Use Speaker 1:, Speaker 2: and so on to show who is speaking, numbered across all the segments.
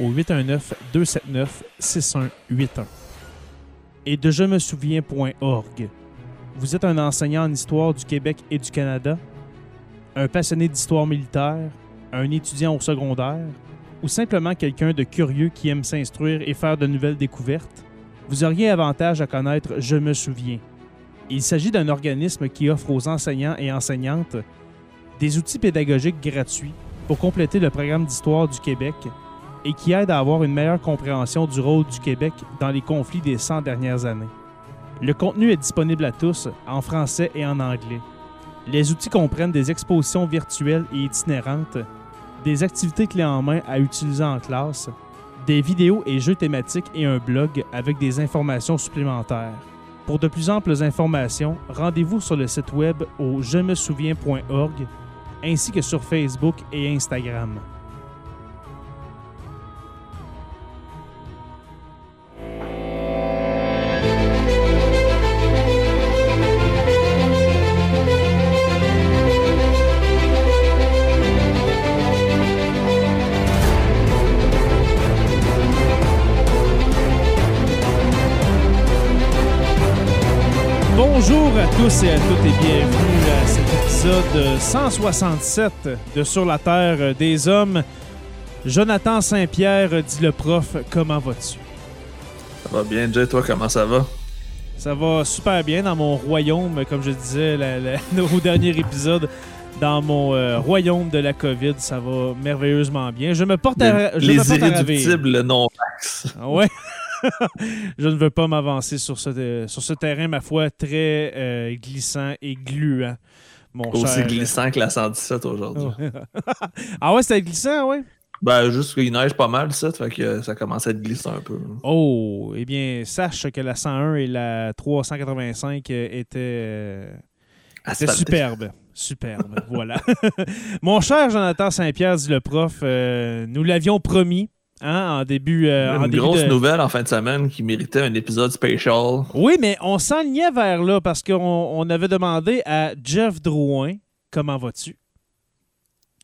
Speaker 1: au 819-279-6181. Et de je me souviens.org. Vous êtes un enseignant en histoire du Québec et du Canada? un passionné d'histoire militaire, un étudiant au secondaire, ou simplement quelqu'un de curieux qui aime s'instruire et faire de nouvelles découvertes, vous auriez avantage à connaître Je me souviens. Il s'agit d'un organisme qui offre aux enseignants et enseignantes des outils pédagogiques gratuits pour compléter le programme d'histoire du Québec et qui aide à avoir une meilleure compréhension du rôle du Québec dans les conflits des 100 dernières années. Le contenu est disponible à tous en français et en anglais. Les outils comprennent des expositions virtuelles et itinérantes, des activités clés en main à utiliser en classe, des vidéos et jeux thématiques et un blog avec des informations supplémentaires. Pour de plus amples informations, rendez-vous sur le site web au je me souviens.org ainsi que sur Facebook et Instagram. Tous et à toutes et bienvenue à cet épisode 167 de Sur la Terre des Hommes. Jonathan Saint-Pierre dit le prof, comment vas-tu?
Speaker 2: Ça va bien, Jay, toi, comment ça va?
Speaker 1: Ça va super bien dans mon royaume, comme je disais la, la, au dernier épisode. Dans mon euh, royaume de la COVID, ça va merveilleusement bien. Je me porte à, je
Speaker 2: les
Speaker 1: me porte à
Speaker 2: irréductibles non-vax.
Speaker 1: Ouais. je ne veux pas m'avancer sur ce, sur ce terrain, ma foi, très euh, glissant et gluant. Mon
Speaker 2: Aussi
Speaker 1: cher...
Speaker 2: glissant que la 117 aujourd'hui.
Speaker 1: ah ouais, c'était glissant, ouais?
Speaker 2: Ben, juste qu'il neige pas mal, ça, fait que ça commence à être glissant un peu.
Speaker 1: Oh, eh bien, sache que la 101 et la 385 étaient, euh, étaient superbes. Superbe, voilà. Mon cher Jonathan Saint-Pierre, dit le prof, euh, nous l'avions promis. Hein, en début. Euh,
Speaker 2: Une
Speaker 1: en début
Speaker 2: grosse
Speaker 1: de...
Speaker 2: nouvelle en fin de semaine qui méritait un épisode spécial.
Speaker 1: Oui, mais on s'enlignait vers là parce qu'on on avait demandé à Jeff Drouin comment vas-tu?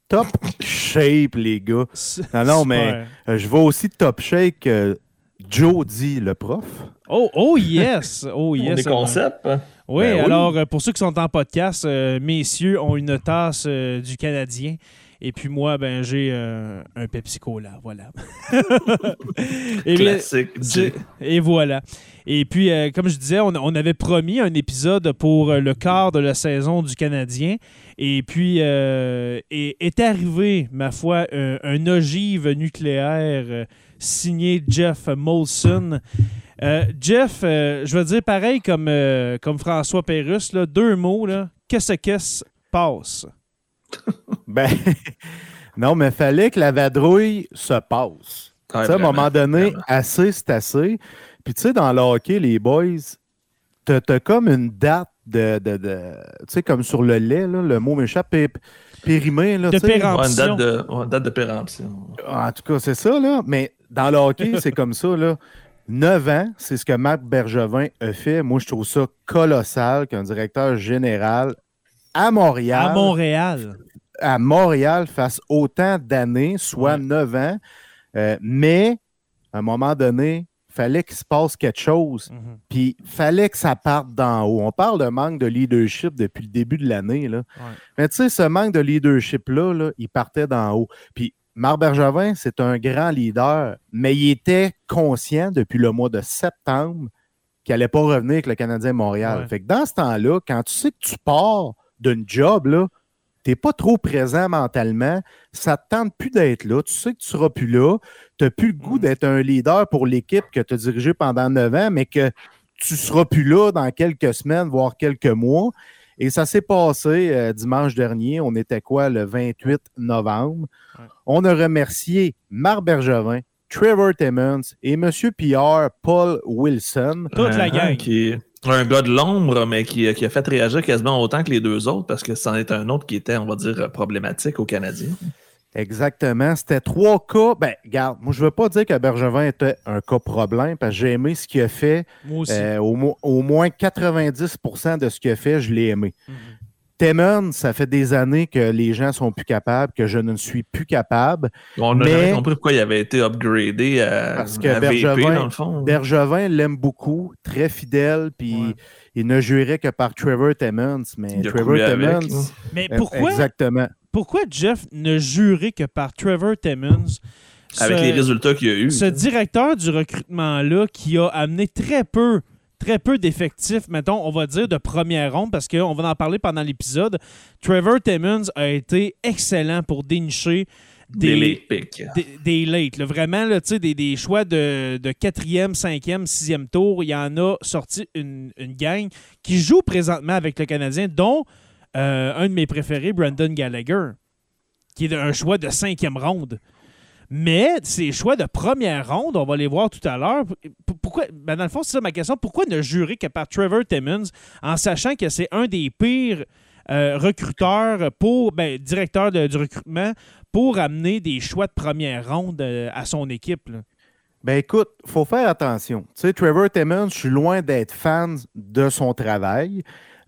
Speaker 3: Top shape, les gars. Non, non, mais euh, je vois aussi top shape euh, Joe dit le prof.
Speaker 1: Oh, oh yes! Oh yes!
Speaker 2: Des concepts. Hein?
Speaker 1: Oui,
Speaker 2: Ben oui.
Speaker 1: alors euh, pour ceux qui sont en podcast, euh, messieurs ont une tasse euh, du Canadien. Et puis moi, ben j'ai euh, un Pepsi Cola, voilà. et,
Speaker 2: Classique.
Speaker 1: et voilà. Et puis, euh, comme je disais, on, on avait promis un épisode pour euh, le quart de la saison du Canadien. Et puis, euh, est, est arrivé, ma foi, un, un ogive nucléaire signé Jeff Molson. Euh, Jeff, euh, je veux dire pareil comme, euh, comme François Pérusse, là, deux mots, là. Qu'est-ce que ce passe?
Speaker 3: Ben, non, mais fallait que la vadrouille se passe.
Speaker 2: Ouais,
Speaker 3: Tu sais, à un moment donné,
Speaker 2: vraiment.
Speaker 3: assez, c'est assez. Puis, tu sais, dans le hockey, les boys, t'as as comme une date de. de, de- tu sais, comme sur le lait, là, le mot m'échappe, pé- périmé. Là,
Speaker 1: De péremption.
Speaker 2: Ouais, une date de, ouais, une date de péremption.
Speaker 3: En tout cas, c'est ça, là. Mais dans le hockey, c'est comme ça, là. 9 ans, c'est ce que Marc Bergevin a fait. Moi, je trouve ça colossal qu'un directeur général à Montréal,
Speaker 1: À Montréal.
Speaker 3: à Montréal fasse autant d'années, soit
Speaker 1: Ouais.
Speaker 3: 9 ans. Euh, mais, à un moment donné, fallait qu'il se passe quelque chose.
Speaker 1: Mhm.
Speaker 3: Puis, fallait que ça parte d'en haut. On parle de manque de leadership depuis le début de l'année.
Speaker 1: Ouais.
Speaker 3: Mais tu sais, ce manque de leadership-là, là, il partait d'en haut. Puis, Marc Bergevin, c'est un grand leader, mais il était conscient depuis le mois de septembre qu'il n'allait pas revenir avec le Canadien Montréal.
Speaker 1: Ouais.
Speaker 3: Fait que dans ce temps-là, quand tu sais que tu pars d'une job, là, t'es pas trop présent mentalement, ça te tente plus d'être là, tu sais que tu seras plus là, tu n'as plus le goût
Speaker 1: Mm.
Speaker 3: d'être un leader pour l'équipe que tu as dirigée pendant neuf ans, mais que tu seras plus là dans quelques semaines, voire quelques mois. Et ça s'est passé euh, dimanche dernier. On était quoi, le 28 novembre?
Speaker 1: Ouais.
Speaker 3: On a remercié Marc Bergevin, Trevor Timmons et M. Pierre Paul Wilson.
Speaker 1: Toute la
Speaker 2: Uh-huh,
Speaker 1: gang.
Speaker 2: Qui un gars de l'ombre, mais qui, qui a fait réagir quasiment autant que les deux autres, parce que c'en est un autre qui était, on va dire, problématique au Canadien.
Speaker 3: Exactement. C'était trois cas. Ben, regarde, moi, je ne veux pas dire que Bergevin était un cas problème parce que j'ai aimé ce qu'il a fait.
Speaker 1: Moi aussi.
Speaker 3: Euh, au moins 90% de ce qu'il a fait, je l'ai aimé.
Speaker 1: Mhm.
Speaker 3: Timmons, ça fait des années que les gens sont plus capables, que je ne suis plus capable.
Speaker 2: On n'a
Speaker 3: Mais-
Speaker 2: jamais compris pourquoi il avait été upgradé à,
Speaker 3: Parce que
Speaker 2: à VP,
Speaker 3: Bergevin-
Speaker 2: dans le fond.
Speaker 3: Bergevin l'aime beaucoup, très fidèle, puis
Speaker 1: Ouais.
Speaker 3: il ne jurait que par Trevor Timmons. Mais
Speaker 2: Il a
Speaker 3: Trevor Timmons.
Speaker 1: Mais
Speaker 3: euh,
Speaker 1: pourquoi,
Speaker 3: Exactement.
Speaker 1: pourquoi Jeff ne jurait que par Trevor Timmons?
Speaker 2: Avec
Speaker 1: ce-
Speaker 2: les résultats qu'il y a eu.
Speaker 1: ce directeur du recrutement-là qui a amené très peu, très peu d'effectifs, mettons, on va dire de première ronde, parce qu'on va en parler pendant l'épisode. Trevor Timmons a été excellent pour dénicher
Speaker 2: des
Speaker 1: des,
Speaker 2: late picks.
Speaker 1: des, des late. là. Vraiment, là, tu sais, des, des choix de, de quatrième, cinquième, sixième tour. Il y en a sorti une, une gang qui joue présentement avec le Canadien, dont euh, un de mes préférés, Brandon Gallagher, qui est un choix de cinquième ronde. Mais ces choix de première ronde, on va les voir tout à l'heure. Pourquoi, ben dans le fond, c'est ça ma question. Pourquoi ne jurer que par Trevor Timmons en sachant que c'est un des pires euh, recruteurs pour, ben, directeur de- du recrutement pour amener des choix de première ronde euh, à son équipe? là?
Speaker 3: Ben écoute, faut faire attention. Tu sais, Trevor Timmons, je suis loin d'être fan de son travail,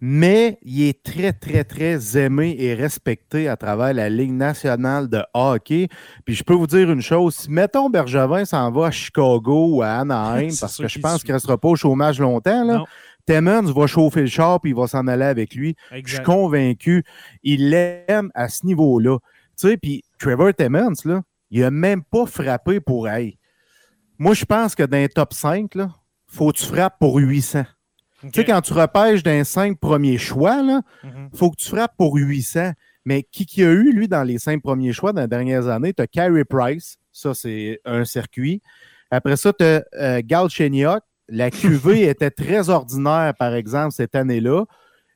Speaker 3: mais il est très, très, très aimé et respecté à travers la Ligue nationale de hockey. Puis je peux vous dire une chose, si mettons Bergevin s'en va à Chicago ou à Anaheim, parce que je pense qu'il ne restera pas au chômage longtemps, là. Timmons va chauffer le char puis il va s'en aller avec lui. Je suis convaincu. Il l'aime à ce niveau-là. Tu sais, puis Trevor Timmons, là, il n'a même pas frappé pour hey. Moi, je pense que dans les top 5, là, faut que tu frappes pour 800. Tu sais, quand tu repêches les 5 premiers choix, là,
Speaker 1: Mhm.
Speaker 3: faut que tu frappes pour 800. Mais qui qui a eu, lui, dans les 5 premiers choix dans les dernières années? Tu as Carey Price, ça, c'est un circuit. Après ça, tu as Galchenyuk. La QV était très ordinaire, par exemple, cette année-là.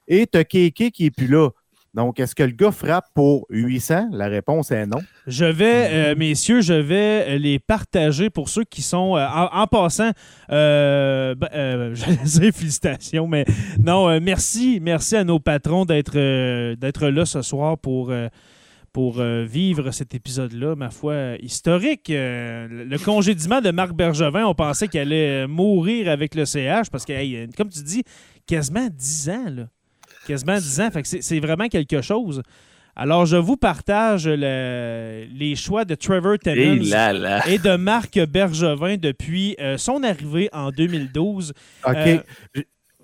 Speaker 3: Et tu as Keke qui n'est plus là. Donc, est-ce que le gars frappe pour 800? La réponse est non.
Speaker 1: Je vais, euh, messieurs, je vais les partager pour ceux qui sont euh, en, passant. Euh, ben, euh, j'allais dire félicitations, mais non, merci, merci à nos patrons d'être là ce soir pour. vivre cet épisode-là, ma foi, historique. Le- congédiement de Marc Bergevin, on pensait qu'il allait mourir avec le CH parce que, hey, comme tu dis, quasiment 10 ans, là. Quasiment 10 ans. Fait que c'est- vraiment quelque chose. Alors, je vous partage le- les choix de Trevor
Speaker 2: Et là, là.
Speaker 1: et de Marc Bergevin depuis euh, son arrivée en 2012.
Speaker 3: OK.
Speaker 1: Euh,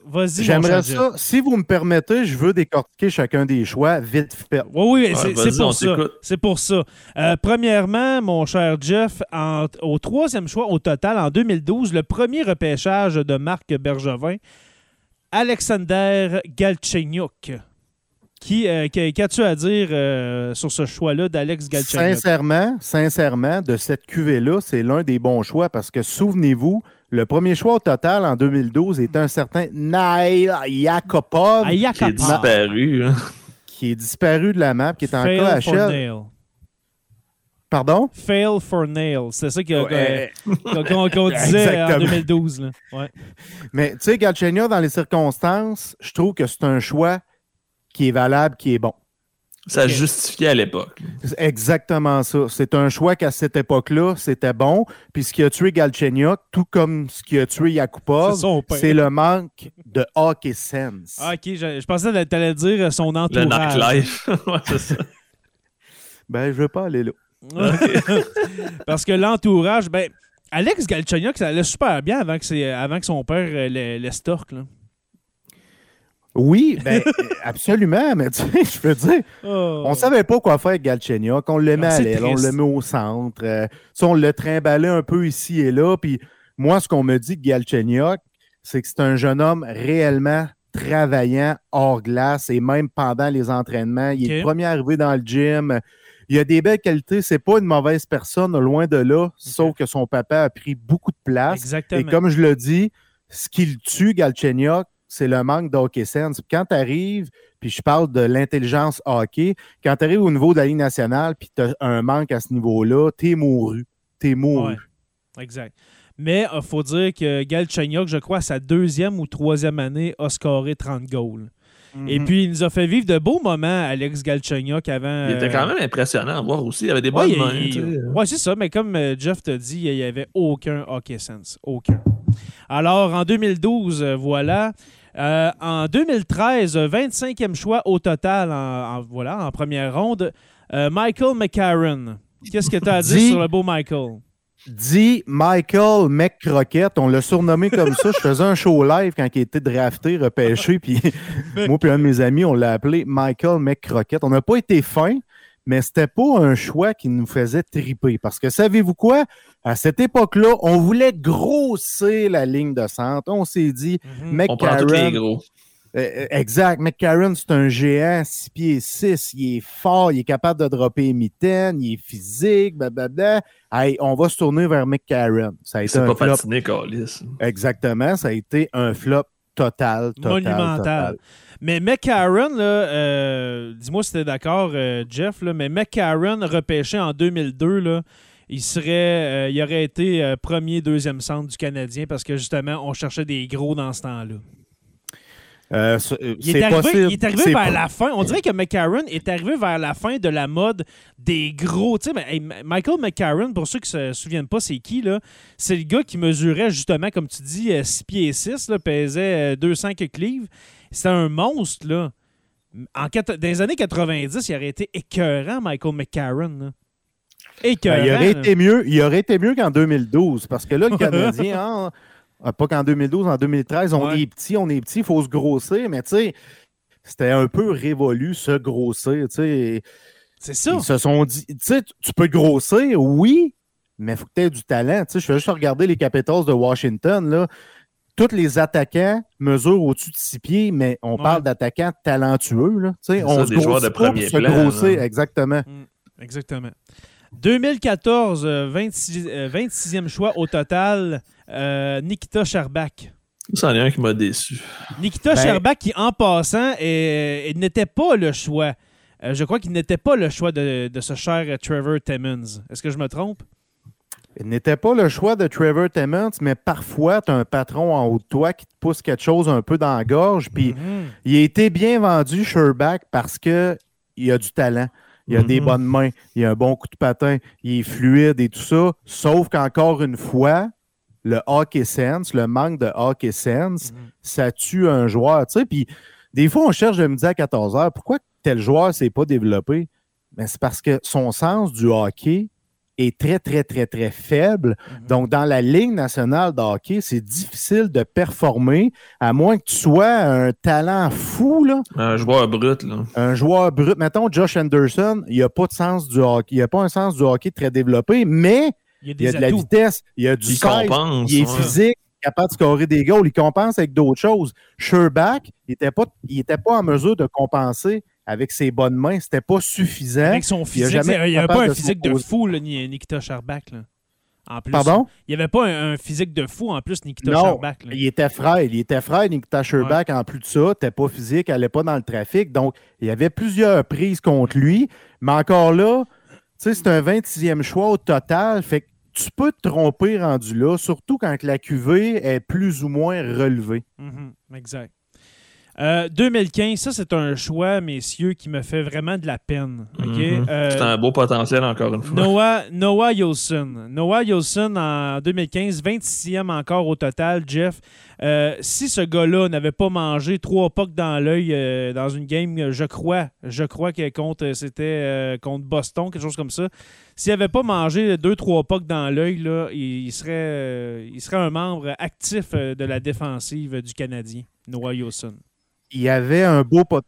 Speaker 1: Vas-y,
Speaker 3: J'aimerais ça. Si vous me permettez, je veux décortiquer chacun des choix vite fait.
Speaker 1: Oui, oui, c'est pour ça. C'est pour ça. Premièrement, mon cher Jeff, en- au troisième choix au total, en 2012, le premier repêchage de Marc Bergevin, Alexander Galchenyuk. Qui, euh, qu'a- Qu'as-tu à dire euh, sur ce choix-là d'Alex Galchenyuk?
Speaker 3: Sincèrement, sincèrement, de cette cuvée-là, c'est l'un des bons choix parce que souvenez-vous, le premier choix au total en 2012 était un certain Nail Yakupov
Speaker 1: Ah,
Speaker 2: Qui est disparu. hein.
Speaker 3: qui est disparu de la map, qui est en KHL. Pardon?
Speaker 1: Fail for nail. C'est ça que-
Speaker 3: Ouais,
Speaker 1: qu'on qu'on- qu'on disait en
Speaker 3: Exactement.
Speaker 1: 2012. là. Ouais.
Speaker 3: Mais tu sais, Galchenyuk, dans les circonstances, je trouve que c'est un choix qui est valable, qui est bon.
Speaker 2: Ça justifiait à l'époque.
Speaker 3: C'est exactement ça. C'est un choix qu'à cette époque-là, c'était bon. Puis ce qui a tué Galchenyuk, tout comme ce qui a tué Yakupov,
Speaker 1: C'est
Speaker 3: le manque de hockey sense.
Speaker 1: Ah, ok, je, je pensais que t'allais dire son
Speaker 2: Le
Speaker 1: entourage.
Speaker 2: nightlife. ouais, c'est ça.
Speaker 3: Ben, je veux pas aller là.
Speaker 1: Parce que l'entourage, ben, Alex Galchenyuk, ça allait super bien avant que, avant que son père euh, le- l'estorque. là.
Speaker 3: Oui, ben, absolument, mais tu sais, je veux dire,
Speaker 1: Oh.
Speaker 3: on savait pas quoi faire avec Galchenyuk. On le met
Speaker 1: Ah,
Speaker 3: à l'aile, on le met au centre. euh, on le trimballait un peu ici et là. Puis moi, ce qu'on me dit de Galchenyuk, c'est que c'est un jeune homme réellement travaillant hors glace et même pendant les entraînements. Il est le premier arrivé dans le gym. Il a des belles qualités. C'est pas une mauvaise personne, loin de là, sauf que son papa a pris beaucoup de place.
Speaker 1: Exactement.
Speaker 3: Et comme je le dis, ce qui le tue, Galchenyuk, c'est le manque d'hockey sense. Quand tu arrives, puis je parle de l'intelligence hockey, quand tu arrives au niveau de la Ligue nationale, puis tu as un manque à ce niveau-là, t'es mouru. T'es mouru.
Speaker 1: Ouais. Exact. Mais il faut dire que Galchenyuk, je crois, à sa deuxième ou troisième année, a scoré 30 goals. Et
Speaker 3: Mhm.
Speaker 1: puis, il nous a fait vivre de beaux moments, Alex Galchenyuk, avant.
Speaker 2: Il était
Speaker 1: euh,
Speaker 2: quand même impressionnant à voir aussi. Il avait des
Speaker 1: Ouais,
Speaker 2: bonnes
Speaker 1: il-
Speaker 2: mains.
Speaker 1: ouais, c'est ça, mais comme euh, Jeff t'a dit, il n'y avait aucun hockey sense. Aucun. Alors, en 2012, euh, voilà. Euh, en 2013, euh, 25e choix au total en, en- voilà, en première ronde, euh, Michael McCarron. Qu'est-ce que tu as à dire sur le beau Michael?
Speaker 3: Dit Michael McCroquette, on l'a surnommé comme ça. Je faisais un show live quand il était drafté, repêché, puis moi puis un de mes amis, on l'a appelé Michael McCroquette. On n'a pas été fin, mais c'était pas un choix qui nous faisait triper. Parce que savez-vous quoi? À cette époque-là, on voulait grossir la ligne de centre. On s'est dit.
Speaker 2: On prend tous les
Speaker 3: McCarron,
Speaker 2: gros.
Speaker 3: Euh, exact. McCarron, c'est un géant, 6 pieds 6. Il est fort, il est capable de dropper les mitaines, il est physique, blablabla. Hey, on va se tourner vers McCarron. Ça a été
Speaker 2: C'est
Speaker 3: un
Speaker 2: pas
Speaker 3: flop.
Speaker 2: patiné.
Speaker 3: Exactement, ça a été un flop total, total,
Speaker 1: Monumental.
Speaker 3: total.
Speaker 1: Mais McCarron, euh, dis-moi si t'es d'accord, euh, Jeff, là, mais McCarron, repêché en 2002, là, il serait, euh, il aurait été euh, premier, deuxième centre du Canadien parce que justement, on cherchait des gros dans ce temps-là.
Speaker 3: Euh, c'est
Speaker 1: Il est, arrivé,
Speaker 3: possible.
Speaker 1: il est arrivé
Speaker 3: C'est
Speaker 1: vers
Speaker 3: pas-
Speaker 1: la fin. On dirait que McCarron est arrivé vers la fin de la mode des gros. Tu sais, Michael McCarron, pour ceux qui se souviennent pas, c'est qui, là? C'est le gars qui mesurait justement, comme tu dis, 6 pieds 6, là, pesait euh, 200 quelques livres. C'était un monstre, là. En dans les années 90, il aurait été écœurant, Michael McCarron. là. Écœurant.
Speaker 3: Ben, il, aurait été mieux, il aurait été mieux qu'en 2012 parce que là, le Canadien, hein, pas qu'en 2012, en 2013, on
Speaker 1: Ouais.
Speaker 3: est petit, on est petit, il faut se grossir, mais tu sais, c'était un peu révolu se grossir. tu sais.
Speaker 1: C'est ça.
Speaker 3: Ils se sont dit, tu sais, tu- peux te grossir, oui, mais il faut que tu aies du talent. Tu sais, je fais juste regarder les Capitals de Washington, là. Tous les attaquants mesurent au-dessus de six pieds, mais on
Speaker 1: Ouais.
Speaker 3: parle d'attaquants talentueux. Là. Tu sais, on
Speaker 2: ça,
Speaker 3: se
Speaker 2: des joueurs
Speaker 3: grossit
Speaker 2: de
Speaker 3: pas pour
Speaker 2: premier
Speaker 3: se
Speaker 2: plan,
Speaker 3: grossir,
Speaker 2: là.
Speaker 3: exactement.
Speaker 1: Exactement. 2014, euh, 26, euh, 26e choix au total, euh, Nikita Sherbak.
Speaker 2: C'en est un qui m'a déçu.
Speaker 1: Nikita
Speaker 3: Ben-
Speaker 1: Sherbak qui, en passant, est- est- n'était pas le choix. Euh, je crois qu'il n'était pas le choix de, de ce cher Trevor Timmons. Est-ce que je me trompe?
Speaker 3: Il n'était pas le choix de Trevor Timmons, mais parfois, tu as un patron en haut de toi qui te pousse quelque chose un peu dans la gorge. Puis
Speaker 1: Mhm.
Speaker 3: il a été bien vendu, Sherbach, parce que il a du talent. Il a des
Speaker 1: Mhm.
Speaker 3: bonnes mains, il a un bon coup de patin, il est fluide et tout ça. Sauf qu'encore une fois, le hockey sense, le manque de hockey sense,
Speaker 1: Mhm.
Speaker 3: ça tue un joueur. Tu sais, puis des fois, on cherche le midi à 14 h Pourquoi tel joueur ne s'est pas développé? Ben, c'est parce que son sens du hockey est très, très, très, très faible.
Speaker 1: Mhm.
Speaker 3: Donc, dans la Ligue nationale de hockey, c'est difficile de performer, à moins que tu sois un talent fou, là,
Speaker 2: Un joueur brut, là.
Speaker 3: un joueur brut. Mettons, Josh Anderson, il n'a pas de sens du hockey. Il n'a pas un sens du hockey très développé, mais
Speaker 1: Il y a
Speaker 3: il a
Speaker 1: des
Speaker 3: de la vitesse, il a du
Speaker 2: Il
Speaker 3: size,
Speaker 2: compense.
Speaker 3: il est
Speaker 2: ouais.
Speaker 3: physique, capable de scorer des goals. Il compense avec d'autres choses. Sherbach, il n'était pas, il était pas en mesure de compenser avec ses bonnes mains. C'était pas suffisant.
Speaker 1: Avec son
Speaker 3: Il
Speaker 1: physique, n'y avait pas un
Speaker 3: de
Speaker 1: physique de fou, là, ni- Nikita Sherbak. Là. En plus.
Speaker 3: Pardon?
Speaker 1: Il n'y avait pas un, un physique de fou, en plus, Nikita
Speaker 3: Non, il était frêle. Il était frêle, Nikita Sherbach. En plus de ça, n'était pas physique, elle n'allait pas dans le trafic. Donc, il y avait plusieurs prises contre lui. Mais encore là, tu sais, c'est un 26e choix au total. Fait que tu peux te tromper rendu là, surtout quand la QV est plus ou moins relevée.
Speaker 1: Mhm, exact. Euh, 2015, ça, c'est un choix, messieurs, qui me fait vraiment de la peine.
Speaker 2: Mhm.
Speaker 1: Euh,
Speaker 2: C'est un beau potentiel, encore une fois.
Speaker 1: Noah, Noah Yolson. Noah Yolson, en 2015, 26e encore au total, Jeff. Euh, si ce gars-là n'avait pas mangé trois pucks dans l'œil euh, dans une game, je crois, je crois que contre, c'était euh, contre Boston, quelque chose comme ça. S'il n'avait pas mangé deux, trois pucks dans l'œil, là, il, il serait, euh, il serait un membre actif euh, de la défensive du Canadien, Noah Yolson.
Speaker 3: Il y avait un beau pot-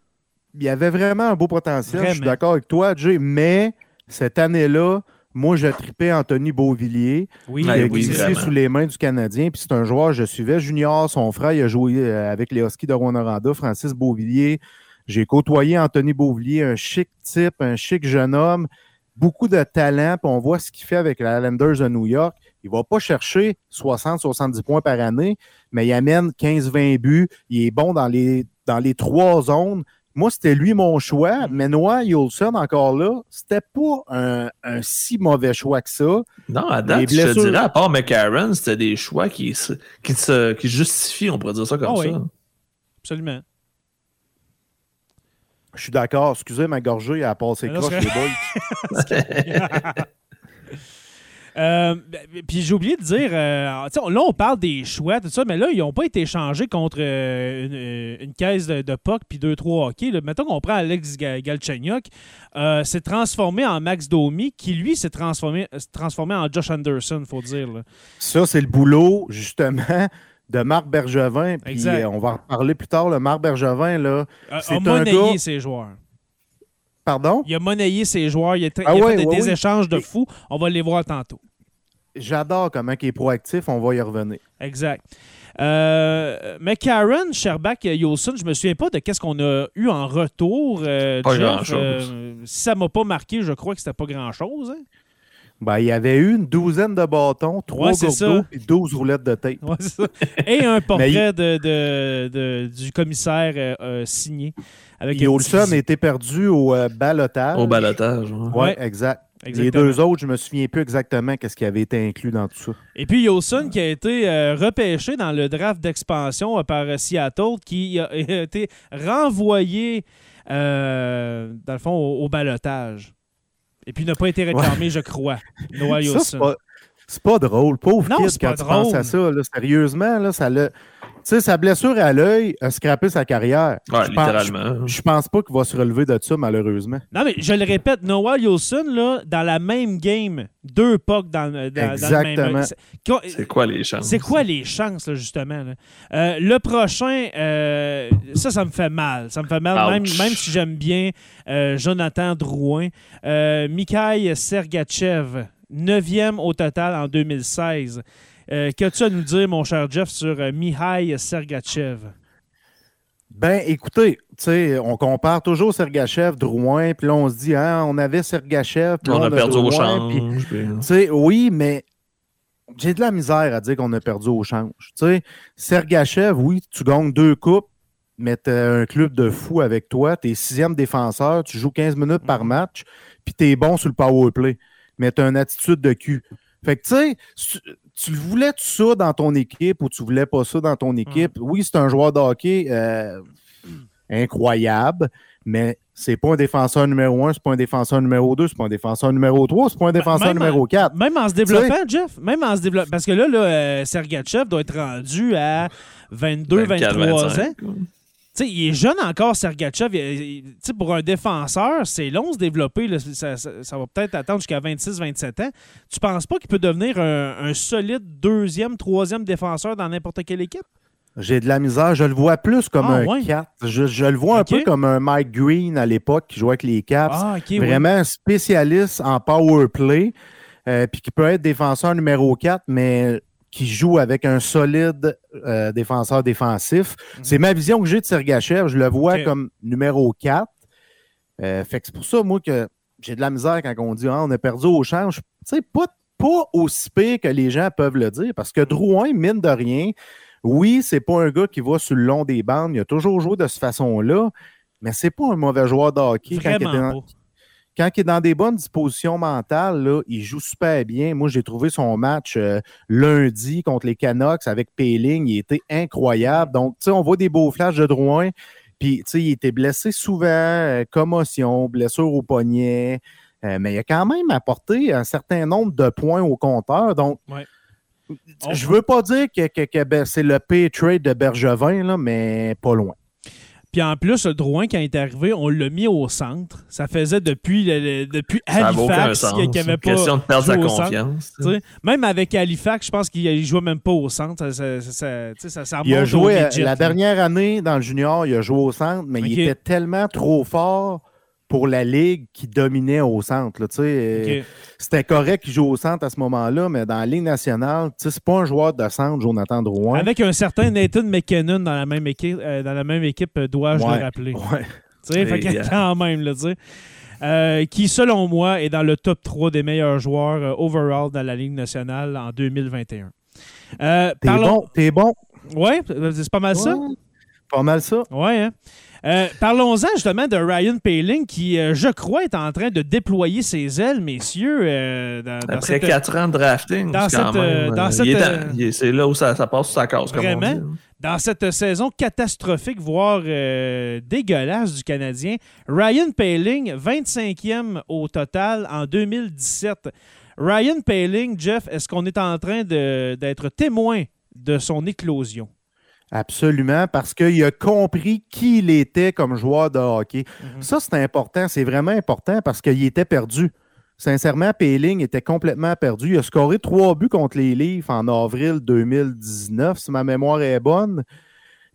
Speaker 3: Il y avait vraiment un beau potentiel. Je suis d'accord avec toi, Jay, mais cette année-là, moi, je tripais Anthony Beauvillier.
Speaker 1: Oui,
Speaker 3: glissé
Speaker 2: vraiment.
Speaker 3: sous les mains du Canadien. Puis c'est un joueur, je suivais junior, son frère, il a joué euh, avec les Huskies de Rwanda, Francis Beauvillier. J'ai côtoyé Anthony Beauvillier, un chic type, un chic jeune homme, beaucoup de talent. Puis on voit ce qu'il fait avec les Islanders de New York. Il va pas chercher 60-70 points par année, mais il amène 15-20 buts. Il est bon dans les, dans les trois zones. Moi, c'était lui mon choix, mais Noah Yolson, encore là, c'était pas un, un si mauvais choix que ça.
Speaker 2: Non, à je te dirais, à part McCarron, c'était des choix qui, se- qui, se, qui justifient, on pourrait dire ça comme
Speaker 1: Ah oui.
Speaker 2: ça.
Speaker 1: absolument.
Speaker 3: Je suis d'accord. Excusez ma gorgée, elle a passé
Speaker 1: Mais là,
Speaker 3: croche, les boys.
Speaker 1: Euh, ben, puis j'ai oublié de dire, euh, là on parle des choix, tout ça, mais là ils n'ont pas été échangés contre euh, une, euh, une caisse de, de puck puis deux trois hockey. Là. Mettons qu'on prend Alex Ga- Galchenyuk, s'est transformé en Max Domi, qui lui s'est transformé, transformé en Josh Anderson, faut dire. là.
Speaker 3: Ça, c'est le boulot, justement, de Marc Bergevin. Puis euh, on va en reparler plus tard. Le Marc Bergevin, là.
Speaker 1: Euh,
Speaker 3: C'est
Speaker 1: a
Speaker 3: un gars-
Speaker 1: ses joueurs.
Speaker 3: Pardon?
Speaker 1: Il a monnayé ses joueurs, il a,
Speaker 3: Ah
Speaker 1: il a
Speaker 3: ouais,
Speaker 1: fait des,
Speaker 3: ouais,
Speaker 1: des
Speaker 3: oui.
Speaker 1: échanges de fous. On va les voir tantôt.
Speaker 3: J'adore comment il est proactif. On va y revenir.
Speaker 1: Exact. Euh, mais Karen, Sherbach, Yolson, je me souviens pas de qu'est-ce qu'on a eu en retour. euh,
Speaker 2: Pas grand-chose.
Speaker 1: Euh, si ça m'a pas marqué, je crois que c'était pas grand-chose. hein.
Speaker 3: Ben, il y avait eu une douzaine de bâtons, trois
Speaker 1: Ouais,
Speaker 3: et 12 roulettes de tape.
Speaker 1: Ouais, c'est ça. Et un portrait de, de- de- du commissaire euh, euh, signé. Avec
Speaker 3: Puis
Speaker 1: un
Speaker 3: Olson
Speaker 1: petit-
Speaker 3: a été perdu au euh, balotage.
Speaker 2: Au balotage.
Speaker 3: Oui,
Speaker 1: Ouais.
Speaker 3: exact. Les deux autres, je me souviens plus exactement qu'est-ce qui avait été inclus dans tout ça.
Speaker 1: Et puis Yolson qui a été euh, repêché dans le draft d'expansion euh, par euh, Seattle, qui a été renvoyé euh, dans le fond au, au balotage. Et puis n'a pas été réclamé, je crois. Noah
Speaker 3: c'est pas, drôle. Pauvre
Speaker 1: Non,
Speaker 3: kid,
Speaker 1: c'est
Speaker 3: quand
Speaker 1: pas
Speaker 3: tu penses
Speaker 1: drôle.
Speaker 3: à ça, là, sérieusement, là, ça l'a. Tu sais, sa blessure à l'œil a scrappé sa carrière.
Speaker 2: Ouais,
Speaker 3: Je pense-
Speaker 2: littéralement.
Speaker 3: Je, je pense pas qu'il va se relever de ça, malheureusement.
Speaker 1: Non, mais je le répète, Noah Yolson, là, dans la même game, deux pucks dans, dans- dans le
Speaker 3: Exactement.
Speaker 1: même. C'est- quoi-
Speaker 2: C'est quoi les chances?
Speaker 1: C'est quoi les chances, là, justement? là? Euh, le prochain, euh, ça, ça me fait mal. Ça me fait mal, même, même si j'aime bien euh, Jonathan Drouin. Euh, Mikhail Sergachev, neuvième au total en 2016. Euh, Qu'as-tu à nous dire, mon cher Jeff, sur euh, Mikhail Sergachev?
Speaker 3: Ben, écoutez, tu sais, on compare toujours Sergachev, Drouin, puis là, on se dit, hein, on avait Sergachev, puis
Speaker 2: On
Speaker 3: là,
Speaker 2: a perdu au
Speaker 3: Drouin,
Speaker 2: change. puis-
Speaker 3: Tu sais, oui, mais j'ai de la misère à dire qu'on a perdu au change. Tu sais, Sergachev, oui, tu gagnes deux coupes, mais tu un club de fou avec toi. Tu es sixième défenseur, tu joues 15 minutes par
Speaker 1: Mhm.
Speaker 3: match, puis tu es bon sur le power play, mais tu as une attitude de cul. Fait que, tu sais, tu, voulais tout ça dans ton équipe ou tu voulais pas ça dans ton équipe? Oui, c'est un joueur de hockey euh, incroyable, mais c'est pas un défenseur numéro un, c'est pas un défenseur numéro deux, c'est pas un défenseur numéro trois, c'est pas un défenseur
Speaker 1: même-
Speaker 3: numéro quatre.
Speaker 1: Même en se développant, Jeff, même en se développant. Parce que là, là euh, Sergachev doit être rendu à 22,
Speaker 2: 24,
Speaker 1: 23 ans.
Speaker 2: 25.
Speaker 1: Tu sais, il est jeune encore, Sergachev. Il- il- pour un défenseur, c'est long de se développer. là. Ça, ça- ça va peut-être attendre jusqu'à 26-27 ans. Tu penses pas qu'il peut devenir un, un solide deuxième, troisième défenseur dans n'importe quelle équipe?
Speaker 3: J'ai de la misère. Je le vois plus comme
Speaker 1: Ah,
Speaker 3: un
Speaker 1: ouais.
Speaker 3: 4. Je, je le vois un peu comme un Mike Green à l'époque qui jouait avec les Caps.
Speaker 1: Ah, oui.
Speaker 3: Vraiment un spécialiste en power play. euh, puis qui peut être défenseur numéro 4, mais qui joue avec un solide euh, défenseur défensif.
Speaker 1: Mhm.
Speaker 3: C'est ma vision que j'ai de Sergachev. Je le vois comme numéro 4. Euh, fait que c'est pour ça, moi, que j'ai de la misère quand on dit ah, on a perdu au change. Tu sais, pas, pas aussi pire que les gens peuvent le dire, parce que Drouin, mine de rien, oui, c'est pas un gars qui va sur le long des bandes. Il a toujours joué de cette façon-là, mais c'est pas un mauvais joueur de hockey quand il, était. Quand il est dans des bonnes dispositions mentales, là, il joue super bien. Moi, j'ai trouvé son match euh, lundi contre les Canucks avec Payling. Il était incroyable. Donc, tu sais, on voit des beaux flashs de Drouin. Puis, tu sais, il était blessé souvent, euh, commotion, blessure au poignet. Euh, mais il a quand même apporté un certain nombre de points au compteur. Donc,
Speaker 1: Ouais.
Speaker 3: je veux pas dire que, que- que, ben, c'est le pay trade de Bergevin, là, mais pas loin.
Speaker 1: Puis en plus, le Drouin, quand il est arrivé, on l'a mis au centre. Ça faisait depuis, le- le- depuis Halifax qu'il n'avait pas.
Speaker 2: question de perdre sa confiance.
Speaker 1: Même avec Halifax, je pense qu'il ne jouait même pas au centre. Ça, ça, ça, ça, tu sais, ça, ça
Speaker 3: Il a joué euh, la
Speaker 1: là.
Speaker 3: dernière année dans le junior, il a joué au centre, mais il était tellement trop fort pour la ligue qui dominait au centre. là, tu sais. Euh. C'était correct qu'il joue au centre à ce moment-là, mais dans la Ligue nationale, tu sais, c'est pas un joueur de centre, Jonathan Drouin.
Speaker 1: Avec un certain Nathan McKinnon dans la même équipe, euh, dans la même équipe euh, dois-je
Speaker 3: Ouais.
Speaker 1: le rappeler?
Speaker 3: Ouais.
Speaker 1: Tu sais, fait que quand même, là. Euh, qui, selon moi, est dans le top 3 des meilleurs joueurs euh, overall dans la Ligue nationale en 2021. Euh,
Speaker 3: T'es
Speaker 1: parlons-
Speaker 3: bon, t'es bon.
Speaker 1: Ouais, c'est pas mal ça?
Speaker 3: Pas mal ça.
Speaker 1: Ouais. hein. Euh, Parlons-en justement de Ryan Paling qui, euh, je crois, est en train de déployer ses ailes, messieurs. euh, dans, dans
Speaker 2: Après
Speaker 1: cette-
Speaker 2: 4 ans de drafting, c'est là où ça, ça passe sa case, comme on
Speaker 1: Vraiment?
Speaker 2: dit.
Speaker 1: dans cette saison catastrophique, voire dégueulasse du Canadien. Ryan Paling, 25e au total en 2017. Ryan Paling, Jeff, est-ce qu'on est en train d'être témoin de son éclosion?
Speaker 3: Absolument, parce qu'il a compris qui il était comme joueur de hockey.
Speaker 1: Mhm.
Speaker 3: Ça, c'est important. C'est vraiment important parce qu'il était perdu. Sincèrement, Payling était complètement perdu. Il a scoré trois buts contre les Leafs en avril 2019, si ma mémoire est bonne.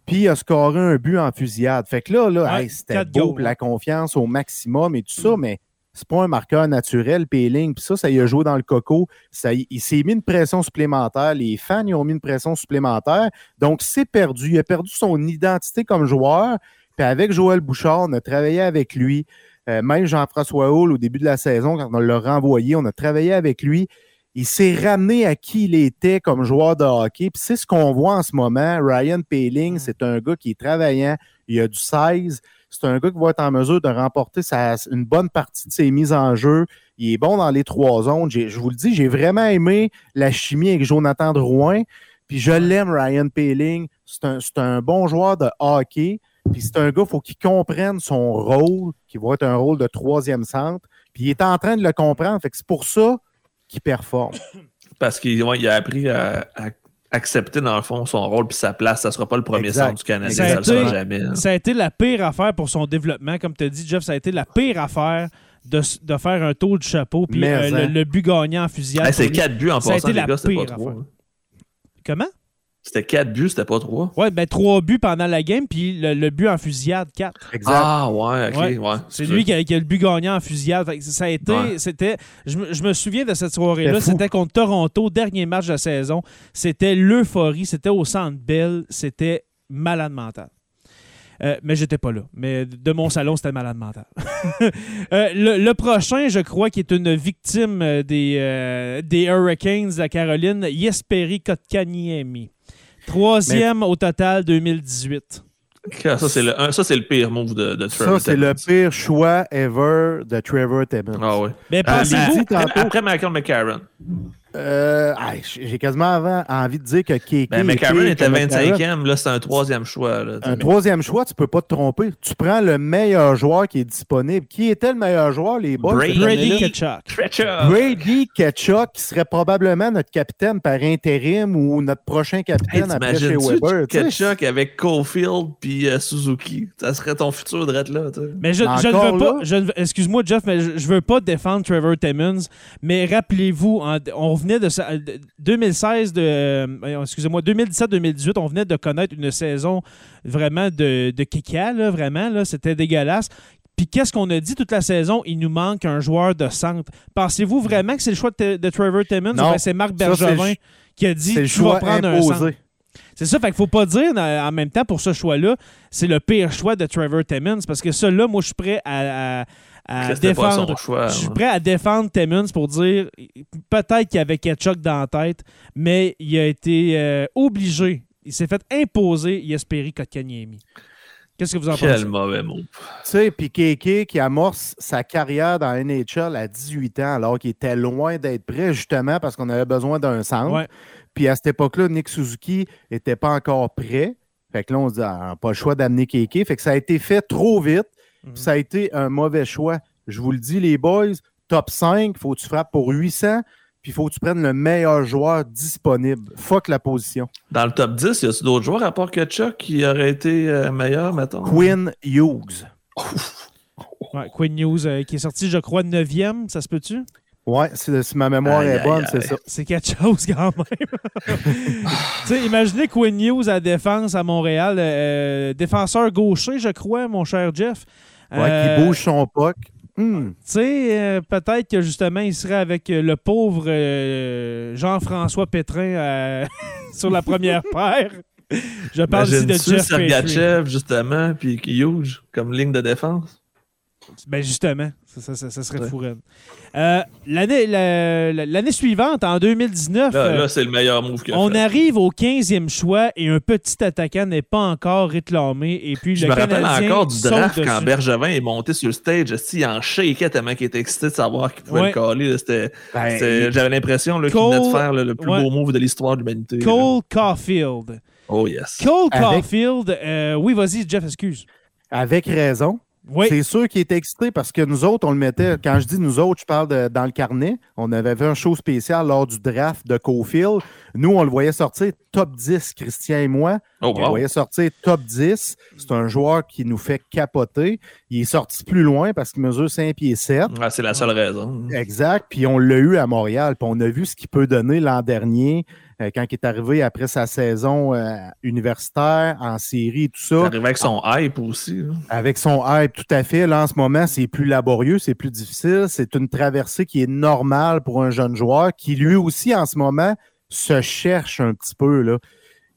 Speaker 3: Puis il a scoré un but en fusillade. Fait que là, là
Speaker 1: Ouais,
Speaker 3: hey, c'était beau,
Speaker 1: goals,
Speaker 3: la confiance au maximum et tout ça, mais c'est pas un marqueur naturel, Payling. Puis ça, ça y a joué dans le coco. Ça, il s'est mis une pression supplémentaire. Les fans y ont mis une pression supplémentaire. Donc, c'est perdu. Il a perdu son identité comme joueur. Puis avec Joël Bouchard, on a travaillé avec lui. Euh, même Jean-François Hull, au début de la saison, quand on l'a renvoyé, on a travaillé avec lui. Il s'est ramené à qui il était comme joueur de hockey. Puis c'est ce qu'on voit en ce moment. Ryan Paling, c'est un gars qui est travaillant. Il a du 16. C'est un gars qui va être en mesure de remporter sa- une bonne partie de ses mises en jeu. Il est bon dans les trois zones. Je vous le dis, j'ai vraiment aimé la chimie avec Jonathan Drouin. Puis je l'aime, Ryan Paling. C'est un, un bon joueur de hockey. Puis c'est un gars, il faut qu'il comprenne son rôle, qui va être un rôle de troisième centre. Puis il est en train de le comprendre. Fait que c'est pour ça qu'il performe.
Speaker 2: Parce qu'il ouais, a appris à, à accepter, dans le fond, son rôle puis sa place. Ça ne sera pas le premier
Speaker 3: Exact.
Speaker 2: centre du Canadien.
Speaker 1: Ça a
Speaker 2: Ça ne le sera
Speaker 1: été-
Speaker 2: jamais. hein.
Speaker 1: Ça a été la pire affaire pour son développement. Comme tu as dit, Jeff, ça a été la pire affaire de, de faire un tour du chapeau. Puis euh, le,
Speaker 3: hein.
Speaker 1: le but gagnant en fusillade.
Speaker 2: Hey, c'est. 4 buts en
Speaker 1: Ça a
Speaker 2: passant,
Speaker 1: été
Speaker 2: les
Speaker 1: la
Speaker 2: gars, c'était pas
Speaker 1: pire
Speaker 2: 3.
Speaker 1: affaire. Comment?
Speaker 2: C'était 4 buts, c'était pas 3.
Speaker 1: Ouais, ben trois buts pendant la game, puis le, le but en fusillade, 4.
Speaker 3: Exact.
Speaker 2: Ah, ouais, ok,
Speaker 1: Ouais.
Speaker 2: ouais.
Speaker 1: C'est lui qui a, qui a le but gagnant en fusillade. Fait que ça a été,
Speaker 2: Ouais.
Speaker 1: c'était, je, me- je me souviens de cette soirée-là.
Speaker 3: C'était
Speaker 1: contre Toronto, dernier match de la saison. C'était l'euphorie. C'était au Centre Bell. C'était malade mental. Euh, mais j'étais pas là. Mais de mon salon, c'était malade mental. Euh, le, le prochain, je crois, qui est une victime euh, des, euh, des Hurricanes de la Caroline, Jesperi Kotkaniemi. Troisième au total 2018.
Speaker 2: Ça, c'est le, un- ça, c'est le pire move de, de Trevor
Speaker 3: Ça, c'est le pire choix ever de Trevor Timmons.
Speaker 2: Ah, ouais.
Speaker 1: Mais
Speaker 2: Euh,
Speaker 1: pensez-vous,
Speaker 2: après,
Speaker 3: tantôt-
Speaker 2: après Michael McCarron.
Speaker 3: Euh, ah, J'ai quasiment avant envie de dire que Keke
Speaker 2: Ben, McCarron était
Speaker 3: que McCarron.
Speaker 2: 25e, là, c'est un troisième choix. Là,
Speaker 3: Un troisième choix, tu peux pas te tromper. Tu prends le meilleur joueur qui est disponible. Qui était le meilleur joueur, les boys?
Speaker 2: Brady.
Speaker 3: cette
Speaker 1: Brady
Speaker 3: Ketchuk, qui serait probablement notre capitaine par intérim ou notre prochain
Speaker 2: Hey,
Speaker 3: capitaine après chez Weber.
Speaker 2: Ketchup avec Caulfield puis euh, Suzuki? Ça serait ton futur de là, tu sais.
Speaker 1: Mais je, ne veux pas. Excuse-moi, Jeff, mais je, je veux pas défendre Trevor Timmons. Mais rappelez-vous, on venait de, sa- de 2016, de, euh, excusez-moi, 2017-2018, on venait de connaître une saison vraiment de, de kika, là, vraiment. Là, c'était dégueulasse. Puis qu'est-ce qu'on a dit toute la saison? Il nous manque un joueur de centre. Pensez-vous vraiment que c'est le choix de, de Trevor Timmons?
Speaker 3: Non.
Speaker 1: c'est Marc Bergevin qui a dit
Speaker 3: C'est le
Speaker 1: tu vas
Speaker 3: choix
Speaker 1: prendre un centre? C'est ça, fait qu'il faut pas dire en même temps pour ce choix-là, c'est le pire choix de Trevor Timmons parce que ça là, moi je suis prêt à, à- à défendre.
Speaker 2: choix.
Speaker 1: Je suis prêt à défendre Timmons pour dire peut-être qu'il y avait Ketchuk dans la tête, mais il a été euh, obligé. Il s'est fait imposer Jesperi Kotkaniemi. Qu'est-ce que vous en
Speaker 2: Quel
Speaker 1: pensez?
Speaker 2: mauvais mot.
Speaker 3: Tu sais, puis Kéké qui amorce sa carrière dans la NHL à 18 ans, alors qu'il était loin d'être prêt, justement parce qu'on avait besoin d'un centre.
Speaker 1: Ouais.
Speaker 3: Puis à cette époque-là, Nick Suzuki n'était pas encore prêt. Fait que là, on se dit, ah, pas le choix d'amener Kéké. Fait que ça a été fait trop vite.
Speaker 1: Mhm.
Speaker 3: Ça a été un mauvais choix. Je vous le dis, les boys, top 5, faut que tu frappes pour 800, puis il faut que tu prennes le meilleur joueur disponible. Fuck la position.
Speaker 2: Dans le top 10, y a-t-il d'autres joueurs à part que Chuck qui auraient été euh, meilleurs, mettons?
Speaker 3: Quinn Hughes.
Speaker 1: Ouais, Quinn News euh, qui est sorti, je crois, 9e, ça se peut-tu?
Speaker 3: Ouais, si, ma mémoire
Speaker 2: Aïe,
Speaker 3: est bonne,
Speaker 2: aïe.
Speaker 3: c'est ça.
Speaker 1: C'est quelque chose quand même. tu sais, imaginez Quinn News à défense à Montréal, euh, défenseur gaucher, je crois, mon cher Jeff.
Speaker 3: Ouais,
Speaker 1: Euh,
Speaker 3: qui bouge son puck. Hmm.
Speaker 1: Tu sais, euh, peut-être que justement, il serait avec euh, le pauvre euh, Jean-François Pétrin euh, sur la première paire. Je parle ici de Jeff.
Speaker 2: Sergachev, justement, puis Hughes comme ligne de défense.
Speaker 1: Ben justement, ça, ça- ça- ça serait
Speaker 2: Ouais.
Speaker 1: Euh, L'année la- la- l'année suivante, en 2019,
Speaker 2: Là,
Speaker 1: euh,
Speaker 2: là c'est le meilleur move a
Speaker 1: on
Speaker 2: fait.
Speaker 1: arrive au 15e choix et un petit attaquant n'est pas encore réclamé. Et puis
Speaker 2: Je
Speaker 1: le
Speaker 2: me rappelle encore du draft
Speaker 1: dessus.
Speaker 2: quand Bergevin est monté sur le stage. Il en shakeait tellement qu'il était excité de savoir qu'il pouvait
Speaker 1: Ouais.
Speaker 2: le caler. C'était-
Speaker 3: Ben,
Speaker 2: c'était- J'avais l'impression là, qu'il venait de faire là, le plus
Speaker 1: ouais.
Speaker 2: beau move de l'histoire de l'humanité. là.
Speaker 1: Cole Caulfield.
Speaker 2: Oh yes.
Speaker 1: Cole
Speaker 3: Avec-
Speaker 1: Caulfield, euh, oui, vas-y, Jeff, excuse.
Speaker 3: avec raison.
Speaker 1: Oui,
Speaker 3: C'est sûr qu'il était excité parce que nous autres, on le mettait. Quand je dis nous autres, je parle de- dans le carnet. On avait fait un show spécial lors du draft de Cofield. Nous, on le voyait sortir top 10, Christian et moi.
Speaker 2: Oh
Speaker 3: On le voyait sortir top 10. C'est un joueur qui nous fait capoter. Il est sorti plus loin parce qu'il mesure 5 pieds 7.
Speaker 2: Ouais, c'est la seule raison.
Speaker 3: Exact. Puis on l'a eu à Montréal. Puis on a vu ce qu'il peut donner l'an dernier quand il est arrivé après sa saison euh, universitaire en série et tout
Speaker 2: Il
Speaker 3: ça.
Speaker 2: arrivé avec son hype aussi. là.
Speaker 3: Avec son hype, tout à fait. Là, en ce moment, c'est plus laborieux, c'est plus difficile. C'est une traversée qui est normale pour un jeune joueur qui, lui aussi, en ce moment, se cherche un petit peu. Là.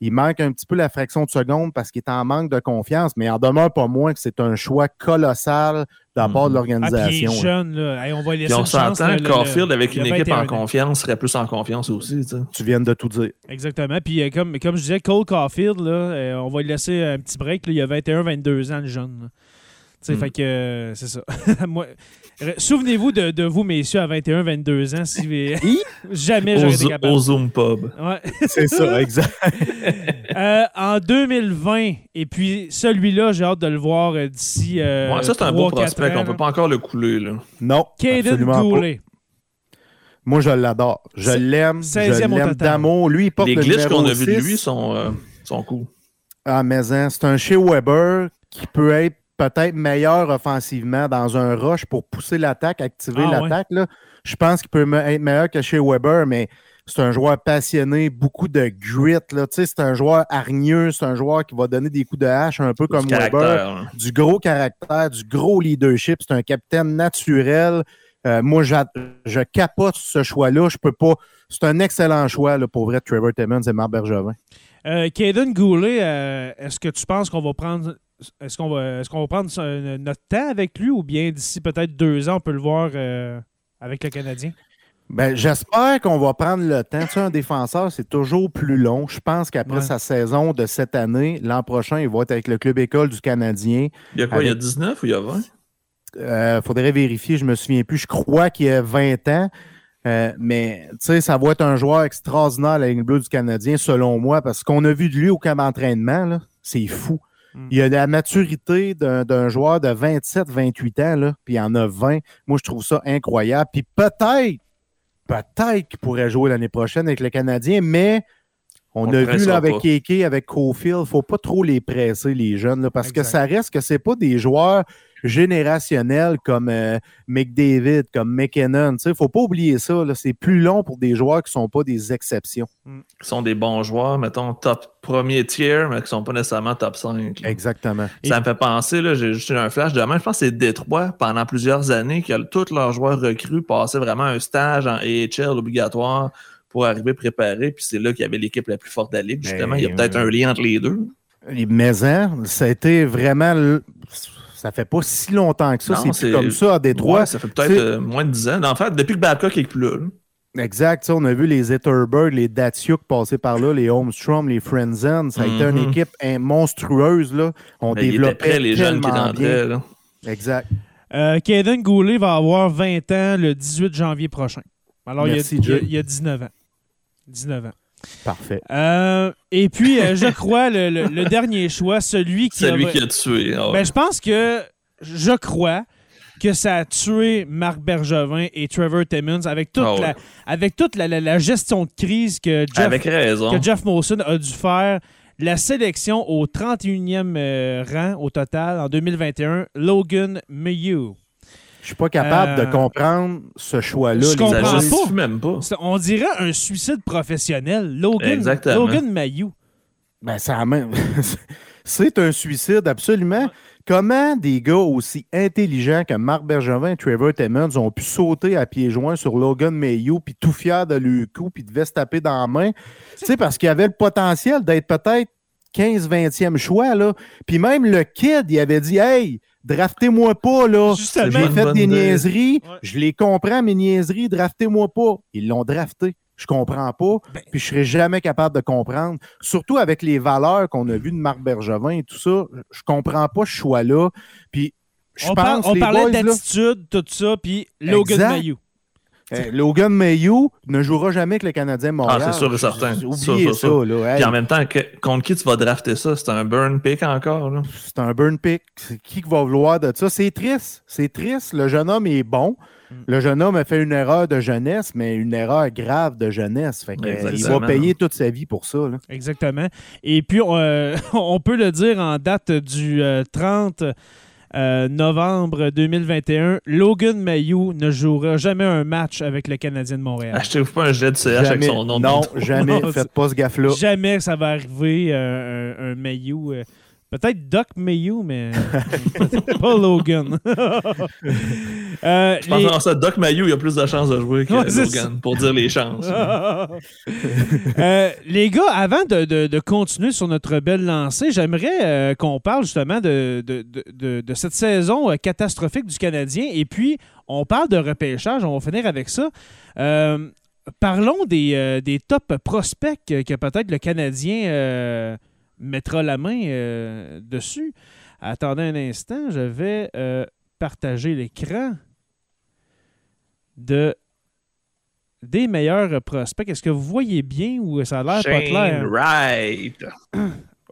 Speaker 3: Il manque un petit peu la fraction de seconde parce qu'il est en manque de confiance, mais il en demeure pas moins que c'est un choix colossal de la part de
Speaker 2: Mhm.
Speaker 1: Ah, puis il est
Speaker 3: l'organisation. là.
Speaker 1: jeune, là. Hey, on va laisser
Speaker 2: Puis on
Speaker 1: une chance,
Speaker 2: s'entend Caulfield, avec une équipe
Speaker 1: 21
Speaker 2: en confiance, serait plus en confiance aussi. tu sais.
Speaker 3: Tu viens de tout dire.
Speaker 1: Exactement. Puis euh, comme, comme je disais, Cole Caulfield, là, euh, on va lui laisser un petit break. là. il a 21-22 ans, le jeune. là. Tu sais,
Speaker 2: Mm.
Speaker 1: fait que euh, c'est ça. Moi, Souvenez-vous de, de vous, messieurs, à 21-22 ans, si jamais
Speaker 2: Au,
Speaker 1: j'aurais été capable.
Speaker 2: au Zoom Pub.
Speaker 1: Ouais.
Speaker 3: C'est ça, exact.
Speaker 1: Euh, en 2020, et puis celui-là, j'ai hâte de le voir euh, d'ici. euh,
Speaker 2: ouais, ça, c'est un beau
Speaker 1: 3-4
Speaker 2: prospect.
Speaker 1: ans,
Speaker 2: On peut
Speaker 1: là.
Speaker 2: pas encore le couler. Là.
Speaker 3: Non,
Speaker 1: Caden. Goulet.
Speaker 3: Moi, je l'adore. Je l'aime. Je
Speaker 1: 16e au
Speaker 3: l'aime d'amour. Lui, il porte
Speaker 2: Les
Speaker 3: le
Speaker 2: glitches qu'on a vus de
Speaker 3: 6.
Speaker 2: lui sont, euh, sont cool.
Speaker 3: Ah, mais hein, c'est un chez Weber qui peut être peut-être meilleur offensivement dans un rush pour pousser l'attaque, activer
Speaker 1: Ah,
Speaker 3: l'attaque. là. Je pense qu'il peut être meilleur que chez Weber, mais c'est un joueur passionné, beaucoup de grit. là. Tu sais, C'est un joueur hargneux, c'est un joueur qui va donner des coups de hache un peu comme
Speaker 2: Du
Speaker 3: Weber.
Speaker 2: caractère. là.
Speaker 3: Du gros caractère, du gros leadership. C'est un capitaine naturel. Euh, moi, j'a- je capote ce choix-là. Je peux pas. C'est un excellent choix là, pour vrai, Trevor Timmons et Marc Bergevin.
Speaker 1: Euh, Caden Goulet, euh, est-ce que tu penses qu'on va prendre. Est-ce qu'on va, est-ce qu'on va prendre son- notre temps avec lui ou bien d'ici peut-être deux ans, on peut le voir euh, avec le Canadien?
Speaker 3: Ben, j'espère qu'on va prendre le temps. Tu sais, un défenseur, c'est toujours plus long. Je pense qu'après
Speaker 1: Ouais.
Speaker 3: sa saison de cette année, l'an prochain, il va être avec le club école du Canadien.
Speaker 2: Il y a quoi, il y a
Speaker 3: Avec-
Speaker 2: 19 ou il y a 20?
Speaker 3: Euh, faudrait vérifier, je me souviens plus. Je crois qu'il a 20 ans. Euh, mais tu sais, ça va être un joueur extraordinaire à la ligne bleue du Canadien, selon moi, parce qu'on a vu de lui au camp d'entraînement, là, c'est fou.
Speaker 1: Mm.
Speaker 3: Il a la maturité d'un joueur de 27-28 ans, là, puis il en a 20. Moi, je trouve ça incroyable. Puis peut-être, peut-être qu'il pourrait jouer l'année prochaine avec le Canadien, mais on,
Speaker 2: On
Speaker 3: a vu là, avec. Keke, avec Cofield, faut pas trop les presser, les jeunes, là, parce que ça reste que c'est pas des joueurs générationnels comme euh, McDavid, comme McKinnon. Il faut pas oublier ça. C'est plus long pour des joueurs qui sont pas des exceptions.
Speaker 2: Qui sont des bons joueurs, mettons, top premier tier, mais qui sont pas nécessairement top 5. là.
Speaker 3: Exactement.
Speaker 2: Ça me fait penser, j'ai juste eu un flash demain. Je pense que c'est Détroit, pendant plusieurs années, que tous leurs joueurs recrues passaient vraiment un stage en AHL obligatoire pour arriver préparé. Puis c'est là qu'il y avait l'équipe la plus forte de la ligue. Justement,
Speaker 3: Ben,
Speaker 2: il y a peut-être
Speaker 3: euh,
Speaker 2: un lien entre les deux.
Speaker 3: Les Maisons, ça a été vraiment. Ça fait pas si longtemps que ça. C'est comme ça à Détroit.
Speaker 2: Ouais, ça fait peut-être euh, moins de 10 ans. En fait, depuis que Babcock est plus là.
Speaker 3: Exact. On a vu les Etterberg, les Datsuk passer par là, les Holmstrom, les Frenzen. Ça a été une
Speaker 2: Mhm.
Speaker 3: équipe hein, monstrueuse. Là. On
Speaker 2: Mais Ben,
Speaker 3: développait
Speaker 2: prêt, les jeunes qui
Speaker 3: bien.
Speaker 2: là.
Speaker 3: Exact.
Speaker 1: Euh, Caden Goulet va avoir 20 ans le 18 janvier prochain. Alors, il y, a,
Speaker 3: Merci,
Speaker 1: il y a-
Speaker 3: Jay.
Speaker 1: il y a 19 ans. 19 ans.
Speaker 3: Parfait.
Speaker 1: Euh, et puis, euh, je crois, le, le- le dernier choix, celui qui
Speaker 2: C'est lui
Speaker 1: a...
Speaker 2: qui a tué. ah ouais.
Speaker 1: Ben, je pense que, je crois que ça a tué Marc Bergevin et Trevor Timmons avec toute,
Speaker 2: Ah ouais.
Speaker 1: la, avec toute la, la- la gestion de crise que Jeff,
Speaker 2: Avec raison.
Speaker 1: que Jeff Molson a dû faire. La sélection au 31e euh, rang au total en 2021, Logan Mayhew.
Speaker 3: Je suis pas capable
Speaker 1: Euh,
Speaker 3: de comprendre ce choix-là.
Speaker 1: je comprends pas.
Speaker 2: même pas.
Speaker 1: C'est- On dirait un suicide professionnel. Logan,
Speaker 2: Exactement.
Speaker 1: Logan Mayhew.
Speaker 3: Ben, ça même- C'est un suicide, absolument. Comment des gars aussi intelligents que Marc Bergevin et Trevor Timmons ont pu sauter à pieds joints sur Logan Mayhew, puis tout fier de leur coup, puis devaient se taper dans la main? Tu sais, parce qu'il avait le potentiel d'être peut-être 15-20e choix, là. Puis même le kid, il avait dit Hey, draftez-moi pas, là.
Speaker 1: Justement.
Speaker 3: J'ai fait des
Speaker 2: idée.
Speaker 3: niaiseries,
Speaker 1: Ouais.
Speaker 3: je les comprends, mes niaiseries, draftez-moi pas. Ils l'ont drafté. Je comprends pas,
Speaker 1: Ben-
Speaker 3: puis je serai jamais capable de comprendre. Surtout avec les valeurs qu'on a vues de Marc Bergevin et tout ça, je comprends pas ce choix-là. Puis je
Speaker 1: On, par-
Speaker 3: pense,
Speaker 1: on
Speaker 3: les
Speaker 1: parlait d'attitude, tout ça, puis Logan
Speaker 3: Exact. Euh, Logan Mayhew ne jouera jamais avec le Canadien Montréal.
Speaker 2: Ah, c'est sûr et certain.
Speaker 3: Oubliez
Speaker 2: Sûr, sûr,
Speaker 3: ça,
Speaker 2: sûr.
Speaker 3: là. Hey,
Speaker 2: Puis en même temps, que- contre qui tu vas drafter ça? C'est un burn pick encore. Là?
Speaker 3: c'est un burn pick. C'est qui qui va vouloir de ça? C'est triste. C'est triste. Le jeune homme est bon.
Speaker 1: Mm.
Speaker 3: Le jeune homme a fait une erreur de jeunesse, mais une erreur grave de jeunesse. Fait que, euh, il va payer toute sa vie pour ça. là.
Speaker 1: Exactement. Et puis, euh, on peut le dire en date du euh, 30 euh, novembre 2021, Logan Mayhew ne jouera jamais un match avec le Canadien de Montréal.
Speaker 2: Achetez-vous pas un gilet de CH avec son nom de
Speaker 3: non,
Speaker 2: bidon.
Speaker 3: jamais.
Speaker 1: Non,
Speaker 3: Faites pas ce gaffe-là.
Speaker 1: Jamais ça va arriver, euh, un, un Mayhew. euh, Peut-être Doc Mayhew, mais pas Logan. Euh,
Speaker 2: Je pense que ça, Doc Mayou, il a plus de chances de jouer que
Speaker 1: Ouais, c'est
Speaker 2: Logan, pour dire les chances.
Speaker 1: Euh, les gars, avant de, de- de continuer sur notre belle lancée, j'aimerais euh, qu'on parle justement de, cette saison euh, catastrophique du Canadien. Et puis, on parle de repêchage. On va finir avec ça. Parlons des, des top prospects que, peut-être le Canadien mettra la main dessus. Attendez un instant, je vais partager l'écran de des meilleurs prospects. Est-ce que vous voyez bien ou ça a l'air pas clair?
Speaker 2: Shane Wright.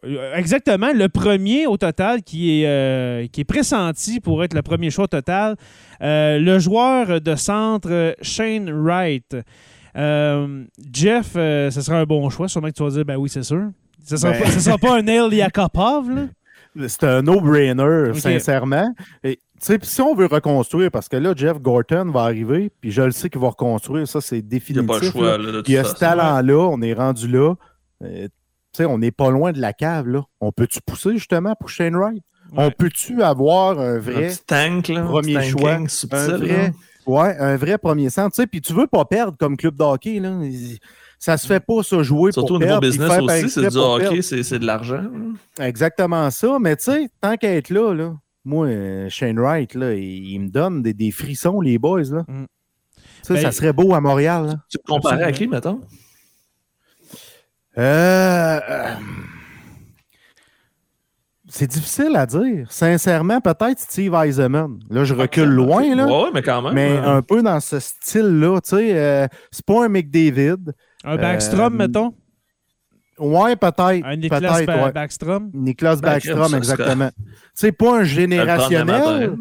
Speaker 1: Euh, Exactement, le premier au total qui est, euh, qui est pressenti pour être le premier choix total. Euh, le joueur de centre Shane Wright. Euh, Jeff, ce sera un bon choix. Sûrement que tu vas dire, ben oui, c'est sûr. Ce ne sera,
Speaker 3: Ben-
Speaker 1: sera pas un Neil Yakupov, là.
Speaker 3: C'est un no-brainer, sincèrement. Et, tu sais, puis si on veut reconstruire, parce que là, Jeff Gorton va arriver, puis je le sais qu'il va reconstruire, ça, c'est
Speaker 2: Il n'y a
Speaker 3: définitif.
Speaker 2: pas le choix. Là, de toute
Speaker 3: Il y a ce talent-là, on est rendu là. Euh, tu sais, on n'est pas loin de la cave, là. On peut-tu pousser, justement, pour Shane Wright? On peut-tu avoir un
Speaker 2: Un
Speaker 3: vrai...
Speaker 2: petit tank, là.
Speaker 3: Premier
Speaker 2: petit
Speaker 3: choix.
Speaker 2: tanking subtil,
Speaker 3: Un
Speaker 2: là.
Speaker 3: vrai, ouais, un vrai premier centre. Tu sais, puis tu veux pas perdre comme club de hockey, là. Ça se fait pas, ça, jouer
Speaker 2: Surtout
Speaker 3: pour
Speaker 2: au niveau business aussi, c'est du hockey, c'est de l'argent.
Speaker 3: Exactement ça. Mais tu sais, tant qu'à être là, là, moi, euh, Shane Wright, là, il, il me donne des, des frissons, les boys. Là.
Speaker 1: Mm.
Speaker 3: Tu sais,
Speaker 1: Ben,
Speaker 3: ça serait beau à Montréal. là.
Speaker 2: Tu te comparais à qui, mettons?
Speaker 3: Euh, euh, c'est difficile à dire. Sincèrement, peut-être Steve Eisenman. Là, je recule loin, là.
Speaker 2: Ouais, mais quand même.
Speaker 3: Mais
Speaker 2: euh,
Speaker 3: un peu dans ce style-là, tu sais, euh, c'est pas un McDavid.
Speaker 1: Un Backstrom,
Speaker 3: Euh,
Speaker 1: mettons?
Speaker 3: Ouais, peut-être.
Speaker 1: Un Ba-
Speaker 3: ouais.
Speaker 1: Backstrom?
Speaker 3: Nicolas
Speaker 2: Ben,
Speaker 3: Backstrom,
Speaker 2: ça
Speaker 3: exactement. C'est pas un générationnel,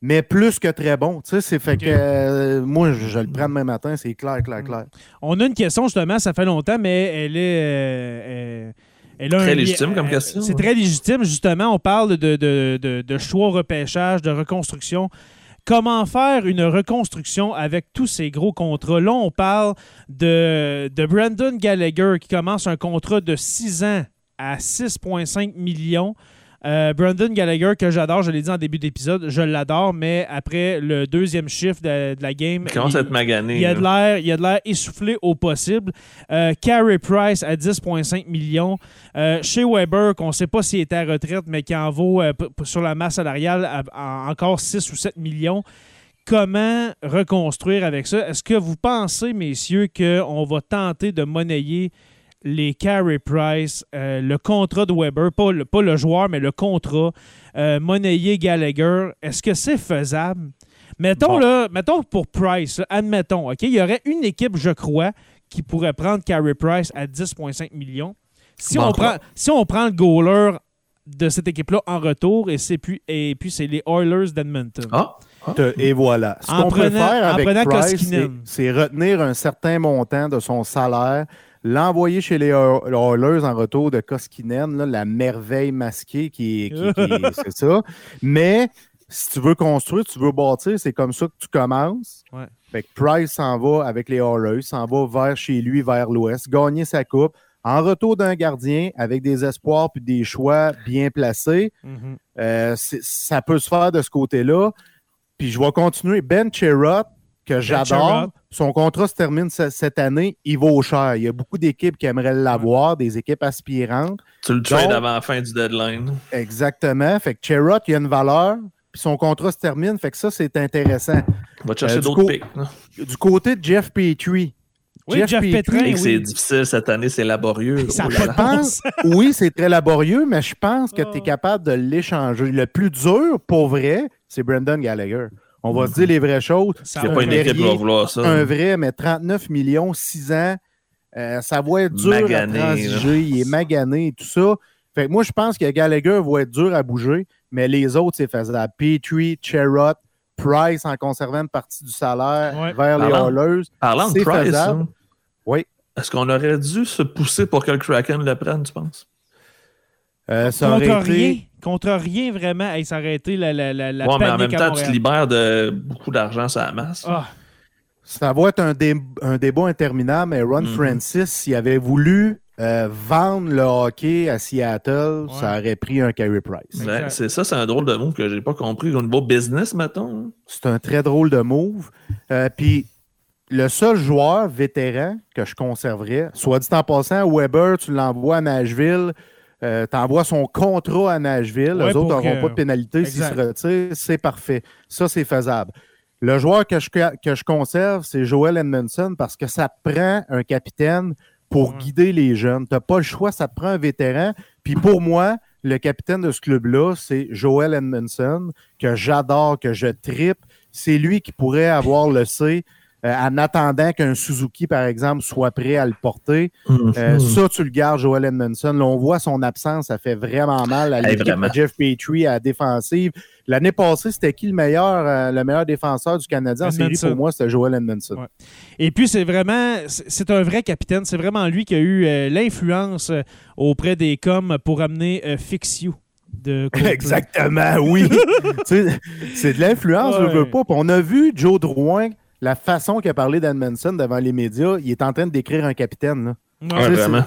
Speaker 3: mais plus que très bon. Tu sais, c'est fait que euh, moi, je, je le prends demain matin, c'est clair, clair, clair.
Speaker 1: On a une question, justement, ça fait longtemps, mais elle est. euh, euh, elle a
Speaker 2: Très
Speaker 1: un
Speaker 2: légitime comme
Speaker 1: euh,
Speaker 2: question,
Speaker 1: C'est
Speaker 2: ouais.
Speaker 1: très légitime, justement. On parle de, de, de, de choix au repêchage, de reconstruction. Comment faire une reconstruction avec tous ces gros contrats? Là, on parle de, Brandon Gallagher qui commence un contrat de 6 ans à 6,5 millions. Euh, Brandon Gallagher, que j'adore, je l'ai dit en début d'épisode, je l'adore, mais après le deuxième chiffre de, de la game,
Speaker 2: Il commence à
Speaker 1: il-
Speaker 2: être magané.
Speaker 1: il y a de l'air, il y a de l'air essoufflé au possible. Euh, Carey Price à 10,5 millions. Euh, chez Weber, qu'on ne sait pas s'il était à retraite, mais qui en vaut euh, sur la masse salariale à- à encore 6 ou 7 millions. comment reconstruire avec ça? Est-ce que vous pensez, messieurs, qu'on va tenter de monnayer les carry price, euh, le contrat de Weber, pas le, pas le joueur, mais le contrat, euh, monnayer Gallagher, est-ce que c'est faisable? Mettons,
Speaker 3: Bon.
Speaker 1: là, mettons pour Price, là, admettons, OK, il y aurait une équipe, je crois, qui pourrait prendre Carey Price à 10,5 millions. Si,
Speaker 2: Bon,
Speaker 1: on prend, si on prend le goaler de cette équipe-là en retour, et, c'est puis, et puis c'est les Oilers d'Edmonton.
Speaker 2: Ah,
Speaker 3: Te- Et voilà. Ce
Speaker 1: En
Speaker 3: qu'on peut faire avec Price, c'est retenir un certain montant de son salaire, l'envoyer chez les Oil- Oilers en retour de Koskinen, là, la merveille masquée qui est, qui- qui est- c'est ça. Mais si tu veux construire, tu veux bâtir, c'est comme ça que tu commences.
Speaker 1: Ouais.
Speaker 3: Fait que Price s'en va avec les Oilers, s'en va vers chez lui, vers l'Ouest, gagner sa coupe. En retour d'un gardien avec des espoirs puis des choix bien placés,
Speaker 1: Mhm.
Speaker 3: euh, ça peut se faire de ce côté-là. Puis je vais continuer. Ben Cherrott, que j'adore, son contrat se termine ce- cette année, il vaut cher. Il y a beaucoup d'équipes qui aimeraient l'avoir, des équipes aspirantes.
Speaker 2: tu le trades avant la fin du deadline.
Speaker 3: Exactement. Fait que il y a une valeur, puis son contrat se termine. Fait que ça, c'est intéressant.
Speaker 2: On va te chercher
Speaker 3: Euh, du
Speaker 2: d'autres là.
Speaker 3: Du côté de Jeff Petrie,
Speaker 1: Oui, Jeff Petrin,
Speaker 2: Et
Speaker 1: oui.
Speaker 2: que c'est difficile cette année, c'est laborieux.
Speaker 1: Ça
Speaker 2: Oh là là.
Speaker 3: pense- oui, c'est très laborieux, mais je pense que
Speaker 1: Oh.
Speaker 3: tu es capable de l'échanger. Le plus dur, pour vrai, c'est Brendan Gallagher. On va se dire les vraies choses.
Speaker 1: Ça
Speaker 2: Il n'y a
Speaker 1: va
Speaker 2: pas une équipe qui va vouloir ça.
Speaker 3: un vrai, mais 39 millions, 6 ans, euh, ça va être dur
Speaker 2: Magané,
Speaker 3: à transiger, il est magané et tout ça. Fait que moi, je pense que Gallagher va être dur à bouger, mais les autres, c'est faisable. Petrie, Cherrott, Price en conservant une partie du salaire
Speaker 1: Ouais.
Speaker 3: vers les Oilers.
Speaker 2: Parlant de Price, hein,
Speaker 3: Oui.
Speaker 2: est-ce qu'on aurait dû se pousser pour que le Kraken le prenne, tu penses?
Speaker 3: Euh, ça aurait été-.
Speaker 1: Contre rien, vraiment. Hey, ça aurait été la, la, la, la
Speaker 2: ouais, mais en même temps, tu te libères de beaucoup d'argent sur la masse.
Speaker 1: Ah,
Speaker 3: Ça va être un, dé- un débat interminable, mais Ron
Speaker 2: Mhm.
Speaker 3: Francis, s'il avait voulu euh, vendre le hockey à Seattle,
Speaker 1: Ouais.
Speaker 3: ça aurait pris un Carey Price.
Speaker 2: Ouais, c'est ça, c'est un drôle de mot que j'ai pas compris au niveau business, mettons. hein.
Speaker 3: C'est un très drôle de move. Euh, Puis le seul joueur vétéran que je conserverais, soit dit en passant, Weber, tu l'envoies à Nashville, euh, tu envoies son contrat à Nashville,
Speaker 1: Ouais,
Speaker 3: les autres n'auront
Speaker 1: que-
Speaker 3: pas de pénalité s'ils se retirent, c'est parfait. Ça, c'est faisable. Le joueur que je, que je conserve, c'est Joel Edmondson parce que ça prend un capitaine pour
Speaker 1: Ouais.
Speaker 3: guider les jeunes. Tu n'as pas le choix, ça te prend un vétéran. Puis pour moi, le capitaine de ce club-là, c'est Joel Edmondson, que j'adore, que je tripe. C'est lui qui pourrait avoir le C euh, en attendant qu'un Suzuki, par exemple, soit prêt à le porter. Euh,
Speaker 2: Hmm.
Speaker 3: Ça, tu le gardes, Joel Edmondson. Là, on voit son absence, ça fait vraiment mal à l'équipe
Speaker 2: vraiment.
Speaker 3: de Jeff Petrie à la défensive. L'année passée, c'était qui le meilleur, euh, le meilleur défenseur du Canadien en série? Pour moi? C'était Joel Edmondson.
Speaker 1: Ouais. Et puis, c'est vraiment, c'est un vrai capitaine. C'est vraiment lui qui a eu euh, l'influence euh, auprès des coms pour amener euh, Fix You de.
Speaker 3: Exactement, oui. C'est de l'influence, je
Speaker 1: Ouais.
Speaker 3: veux pas. Puis on a vu Joe Drouin, la façon qu'il a parlé d'Edmondson devant les médias, il est en train de décrire un capitaine. là.
Speaker 1: Ouais.
Speaker 2: Ouais,
Speaker 3: Tu sais,
Speaker 2: vraiment.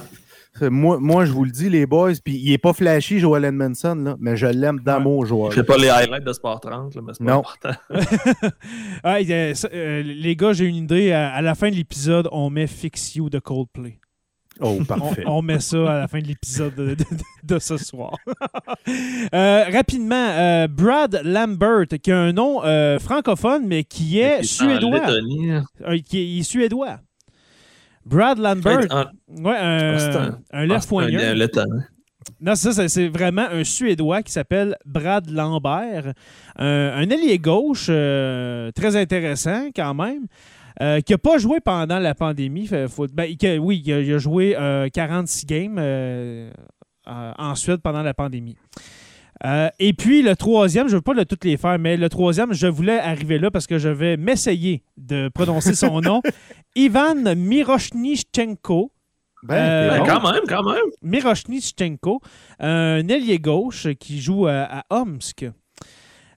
Speaker 3: C'est- Moi, moi, je vous le dis, les boys, puis il est pas flashy, Joel Edmondson, là, mais je l'aime d'amour, Joel.
Speaker 2: Je fais pas les highlights de Sport 30, là, mais c'est pas
Speaker 3: Non.
Speaker 2: important.
Speaker 1: Ah, ça, euh, les gars, j'ai une idée. À, à la fin de l'épisode, on met Fix You de Coldplay.
Speaker 3: Oh,
Speaker 1: On,
Speaker 3: parfait.
Speaker 1: on met ça à la fin de l'épisode de, de- de ce soir. Euh, rapidement, euh, Brad Lambert, qui a un nom euh, francophone, mais qui est suédois. Qui est, il est suédois. Brad Lambert,
Speaker 2: En-
Speaker 1: ouais, un,
Speaker 2: Ah, c'est un- ah,
Speaker 1: left. Non, c'est ça, c'est- vraiment un Suédois qui s'appelle Brad Lambert. Un, un ailier gauche euh, très intéressant quand même, euh, qui n'a pas joué pendant la pandémie. Fait- faut- ben, que- oui, il a, il a joué euh, 46 games euh, euh, en Suède pendant la pandémie. Euh, et puis le troisième, je ne veux pas de toutes les faire, mais le troisième, je voulais arriver là parce que je vais m'essayer de prononcer son nom. Ivan Miroshnichenko.
Speaker 3: Ben,
Speaker 1: Euh,
Speaker 2: Ben, quand même, quand même.
Speaker 1: Miroshnichenko, un ailier gauche qui joue à, à Omsk.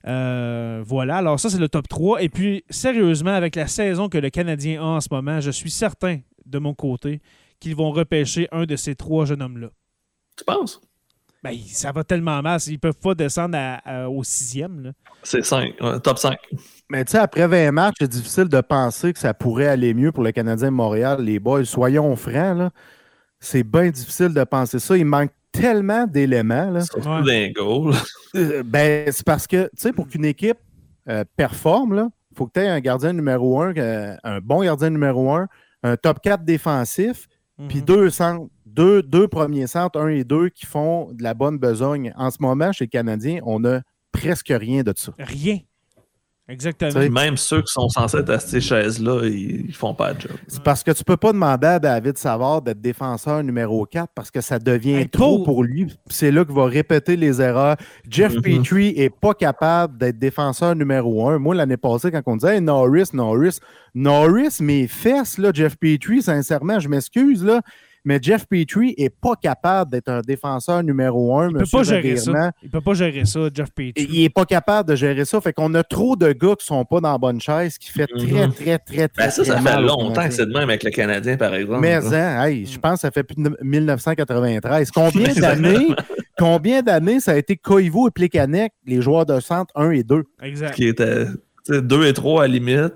Speaker 1: Euh, voilà, alors ça c'est le top 3. Et puis, sérieusement, avec la saison que le Canadien a en ce moment, je suis certain de mon côté qu'ils vont repêcher un de ces trois jeunes hommes-là.
Speaker 2: Tu penses?
Speaker 1: Ben, ça va tellement mal, ils peuvent pas descendre à- à- au sixième. là.
Speaker 2: C'est 5, top 5.
Speaker 3: Mais tu sais, après 20 matchs, c'est difficile de penser que ça pourrait aller mieux pour le Canadien de Montréal. Les boys, soyons francs, là. C'est bien difficile de penser ça. Il manque tellement d'éléments. là.
Speaker 2: Surtout
Speaker 1: Ouais.
Speaker 2: d'un goal.
Speaker 3: Euh, ben, c'est parce que, tu sais, pour qu'une équipe euh, performe, il faut que tu aies un gardien numéro un, euh, un bon gardien numéro un, un top 4 défensif, puis
Speaker 1: Mhm.
Speaker 3: deux centres, deux, deux premiers centres, un et deux, qui font de la bonne besogne. En ce moment, chez les Canadiens, on n'a presque rien de ça.
Speaker 1: Rien. Exactement.
Speaker 2: Même ceux qui sont censés être à ces chaises-là, ils, ils font pas de job.
Speaker 3: C'est parce que tu peux pas demander à David Savard d'être défenseur numéro 4 parce que ça devient
Speaker 1: Hey,
Speaker 3: trop pour lui. C'est là qu'il va répéter les erreurs. Jeff
Speaker 2: Mhm.
Speaker 3: Petrie est pas capable d'être défenseur numéro 1. Moi, l'année passée, quand on disait Hey, Norris, Norris, Norris, mes fesses, là, Jeff Petrie, sincèrement, je m'excuse, là. Mais Jeff Petrie est pas capable d'être un défenseur numéro 1.
Speaker 1: il peut pas gérer ça. Il peut pas gérer ça, Jeff Petrie.
Speaker 3: Il est pas capable de gérer ça. Fait qu'on a trop de gars qui sont pas dans la bonne chaise, qui fait très,
Speaker 2: Mhm.
Speaker 3: très, très, très,
Speaker 2: Ben ça, ça
Speaker 3: très
Speaker 2: fait longtemps que c'est de même avec le Canadien, par exemple.
Speaker 3: Mais hein, hey, je pense que ça fait plus de 1993. Combien d'années, combien d'années ça a été Koivu et Plekanec, les joueurs de centre 1 et 2?
Speaker 1: Exact.
Speaker 2: Qui était 2 et 3 à la limite.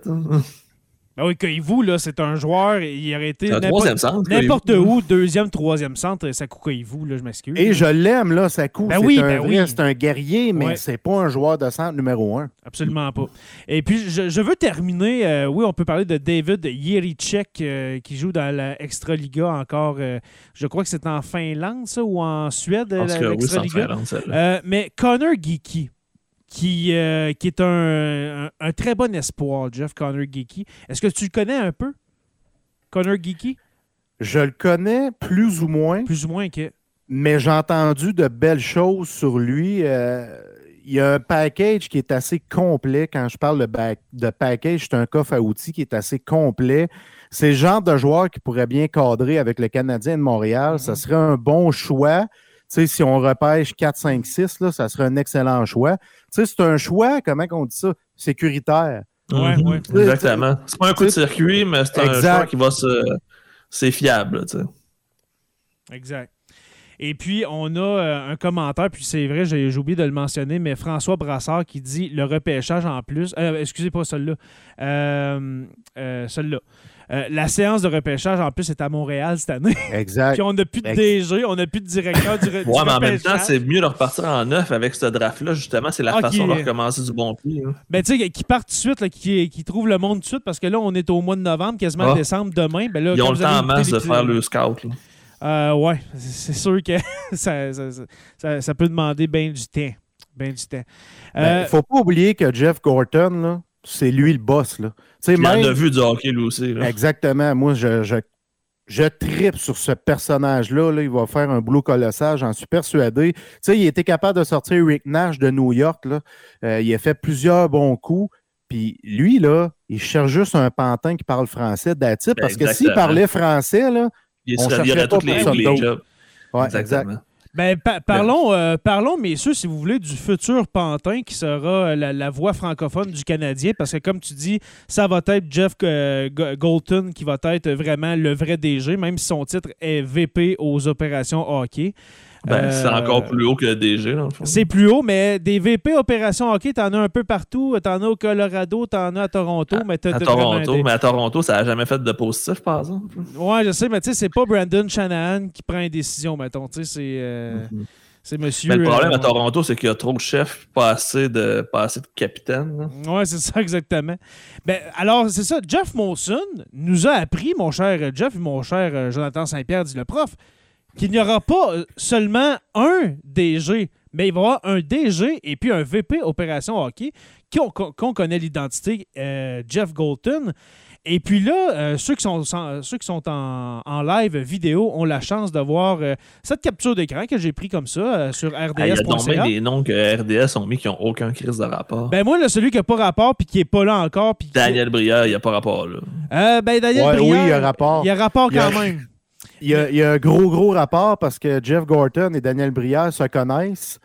Speaker 1: Ben oui, Koivu, là, c'est un joueur, il aurait été
Speaker 2: un
Speaker 1: n'importe où, deuxième, troisième centre, ça coûte Koivu, là, je m'excuse.
Speaker 3: Et je l'aime, là, ça coûte.
Speaker 1: Ben
Speaker 3: c'est
Speaker 1: oui,
Speaker 3: un
Speaker 1: ben oui.
Speaker 3: c'est un guerrier, mais
Speaker 1: Ouais.
Speaker 3: c'est pas un joueur de centre numéro 1.
Speaker 1: Absolument pas. Et puis, je, je veux terminer. euh, oui, on peut parler de David Yericek euh, qui joue dans la Extraliga encore. euh, je crois que c'est en Finlande, ça, ou en Suède,
Speaker 2: oui,
Speaker 1: l'Extraliga.
Speaker 2: Finlande, celle-là.
Speaker 1: Euh, mais Connor Geeky, qui, euh, qui est un, un- un très bon espoir, Jeff Connor Geeky. Est-ce que tu le connais un peu, Connor Geeky?
Speaker 3: Je le connais plus ou moins,
Speaker 1: Plus ou moins que.
Speaker 3: mais j'ai entendu de belles choses sur lui. Euh, il y a un package qui est assez complet. Quand je parle de, back- de package, c'est un coffre à outils qui est assez complet. C'est le genre de joueur qui pourrait bien cadrer avec le Canadien de Montréal.
Speaker 1: Mhm.
Speaker 3: Ça serait un bon choix. Tu sais, si on repêche 4, 5, 6, là, ça serait un excellent choix. Tu sais, c'est un choix, comment on dit ça, sécuritaire.
Speaker 1: Ouais,
Speaker 2: Mhm.
Speaker 1: ouais.
Speaker 2: Exactement. C'est pas un coup de circuit, mais c'est un choix qui va se. C'est fiable, tu sais.
Speaker 1: Exact. Et puis, on a euh, un commentaire, puis c'est vrai, j'ai j'ai oublié de le mentionner, mais François Brassard qui dit le repêchage en plus. euh, excusez pas celle-là. Euh, euh, celle-là. Euh, la séance de repêchage en plus est à Montréal cette année.
Speaker 3: Exact.
Speaker 1: puis on n'a plus de DG, on n'a plus de directeur du, re- du
Speaker 2: Ouais, mais en même temps, c'est mieux de repartir en neuf avec ce draft-là. Justement, c'est la
Speaker 1: Ah,
Speaker 2: façon de recommencer du bon pied. hein.
Speaker 1: Ben, tu sais, qui partent tout de suite, là, qui, qui trouvent le monde tout de suite, parce que là, on est au mois de novembre, quasiment
Speaker 2: Ah.
Speaker 1: décembre demain. Ben, là,
Speaker 2: Ils ont le temps en masse de faire le scout. là.
Speaker 1: Euh, ouais, c'est sûr que ça, ça, ça- ça- ça peut demander bien du temps. Ben du temps.
Speaker 3: Il
Speaker 1: Euh,
Speaker 3: ne faut pas oublier que Jeff Gorton, là, c'est lui le boss. Là. Tu sais,
Speaker 2: Puis Il en
Speaker 3: même-
Speaker 2: a vu du hockey, lui aussi. là.
Speaker 3: Exactement. Moi, je, je, je tripe sur ce personnage-là. là. Il va faire un boulot colossal, j'en suis persuadé. Tu sais, il était capable de sortir Rick Nash de New York. Là. Euh, il a fait plusieurs bons coups. Puis lui, là, il cherche juste un pantin qui parle français d'attitude.
Speaker 2: Ben,
Speaker 3: Parce que s'il parlait français, là,
Speaker 2: Il,
Speaker 3: on
Speaker 2: serait- il y
Speaker 3: chercherait pas
Speaker 2: tous les,
Speaker 3: personne
Speaker 2: les jobs.
Speaker 3: ouais,
Speaker 2: Exactement.
Speaker 3: exact.
Speaker 1: Ben, pa- parlons, euh, parlons, messieurs, si vous voulez, du futur Pantin qui sera euh, la, la voix francophone du Canadien, parce que comme tu dis, ça va être Jeff euh, Go- Golton qui va être vraiment le vrai DG, même si son titre est VP aux opérations hockey.
Speaker 2: Ben, c'est
Speaker 1: Euh,
Speaker 2: encore plus haut que le DG, dans le fond.
Speaker 1: C'est plus haut, mais des VP opérations hockey, t'en as un peu partout. T'en as au Colorado, t'en as à Toronto, mais t'as
Speaker 2: À Toronto, mais à Toronto, ça n'a jamais fait de positif, par exemple.
Speaker 1: Ouais, je sais, mais tu sais, c'est pas Brandon Shanahan qui prend une décision, mettons. Tu sais, c'est euh,
Speaker 2: Mhm.
Speaker 1: c'est monsieur.
Speaker 2: Mais le problème
Speaker 1: euh,
Speaker 2: à Toronto, c'est qu'il y a trop de chefs, pas assez de, pas assez de capitaines.
Speaker 1: Ouais, c'est ça, exactement. Ben, alors, c'est ça. Jeff Monson nous a appris, mon cher Jeff et mon cher Jonathan Saint-Pierre, dit le prof, qu'il n'y aura pas euh, seulement un DG, mais il va y avoir un DG et puis un VP Opération Hockey qu'on connaît l'identité, euh, Jeff Golton. Et puis là, euh, ceux qui sont, ceux qui sont en, en live vidéo ont la chance de voir euh, cette capture d'écran que j'ai pris comme ça euh, sur
Speaker 2: Ah, Il y a donc
Speaker 1: rds.ca.
Speaker 2: bien des noms que RDS ont mis qui n'ont aucun crise de rapport.
Speaker 1: Ben moi, là, celui qui n'a pas rapport puis qui est pas là encore. Puis qui-
Speaker 2: Daniel Brière, il n'y a pas rapport là.
Speaker 1: Euh, ben, Daniel
Speaker 3: Ouais,
Speaker 1: Brière,
Speaker 3: oui, il y a rapport.
Speaker 1: Il y a rapport
Speaker 3: Il y a-
Speaker 1: quand même.
Speaker 3: Il y, a, il y a un gros, gros rapport parce que Jeff Gorton et Daniel Brière se connaissent.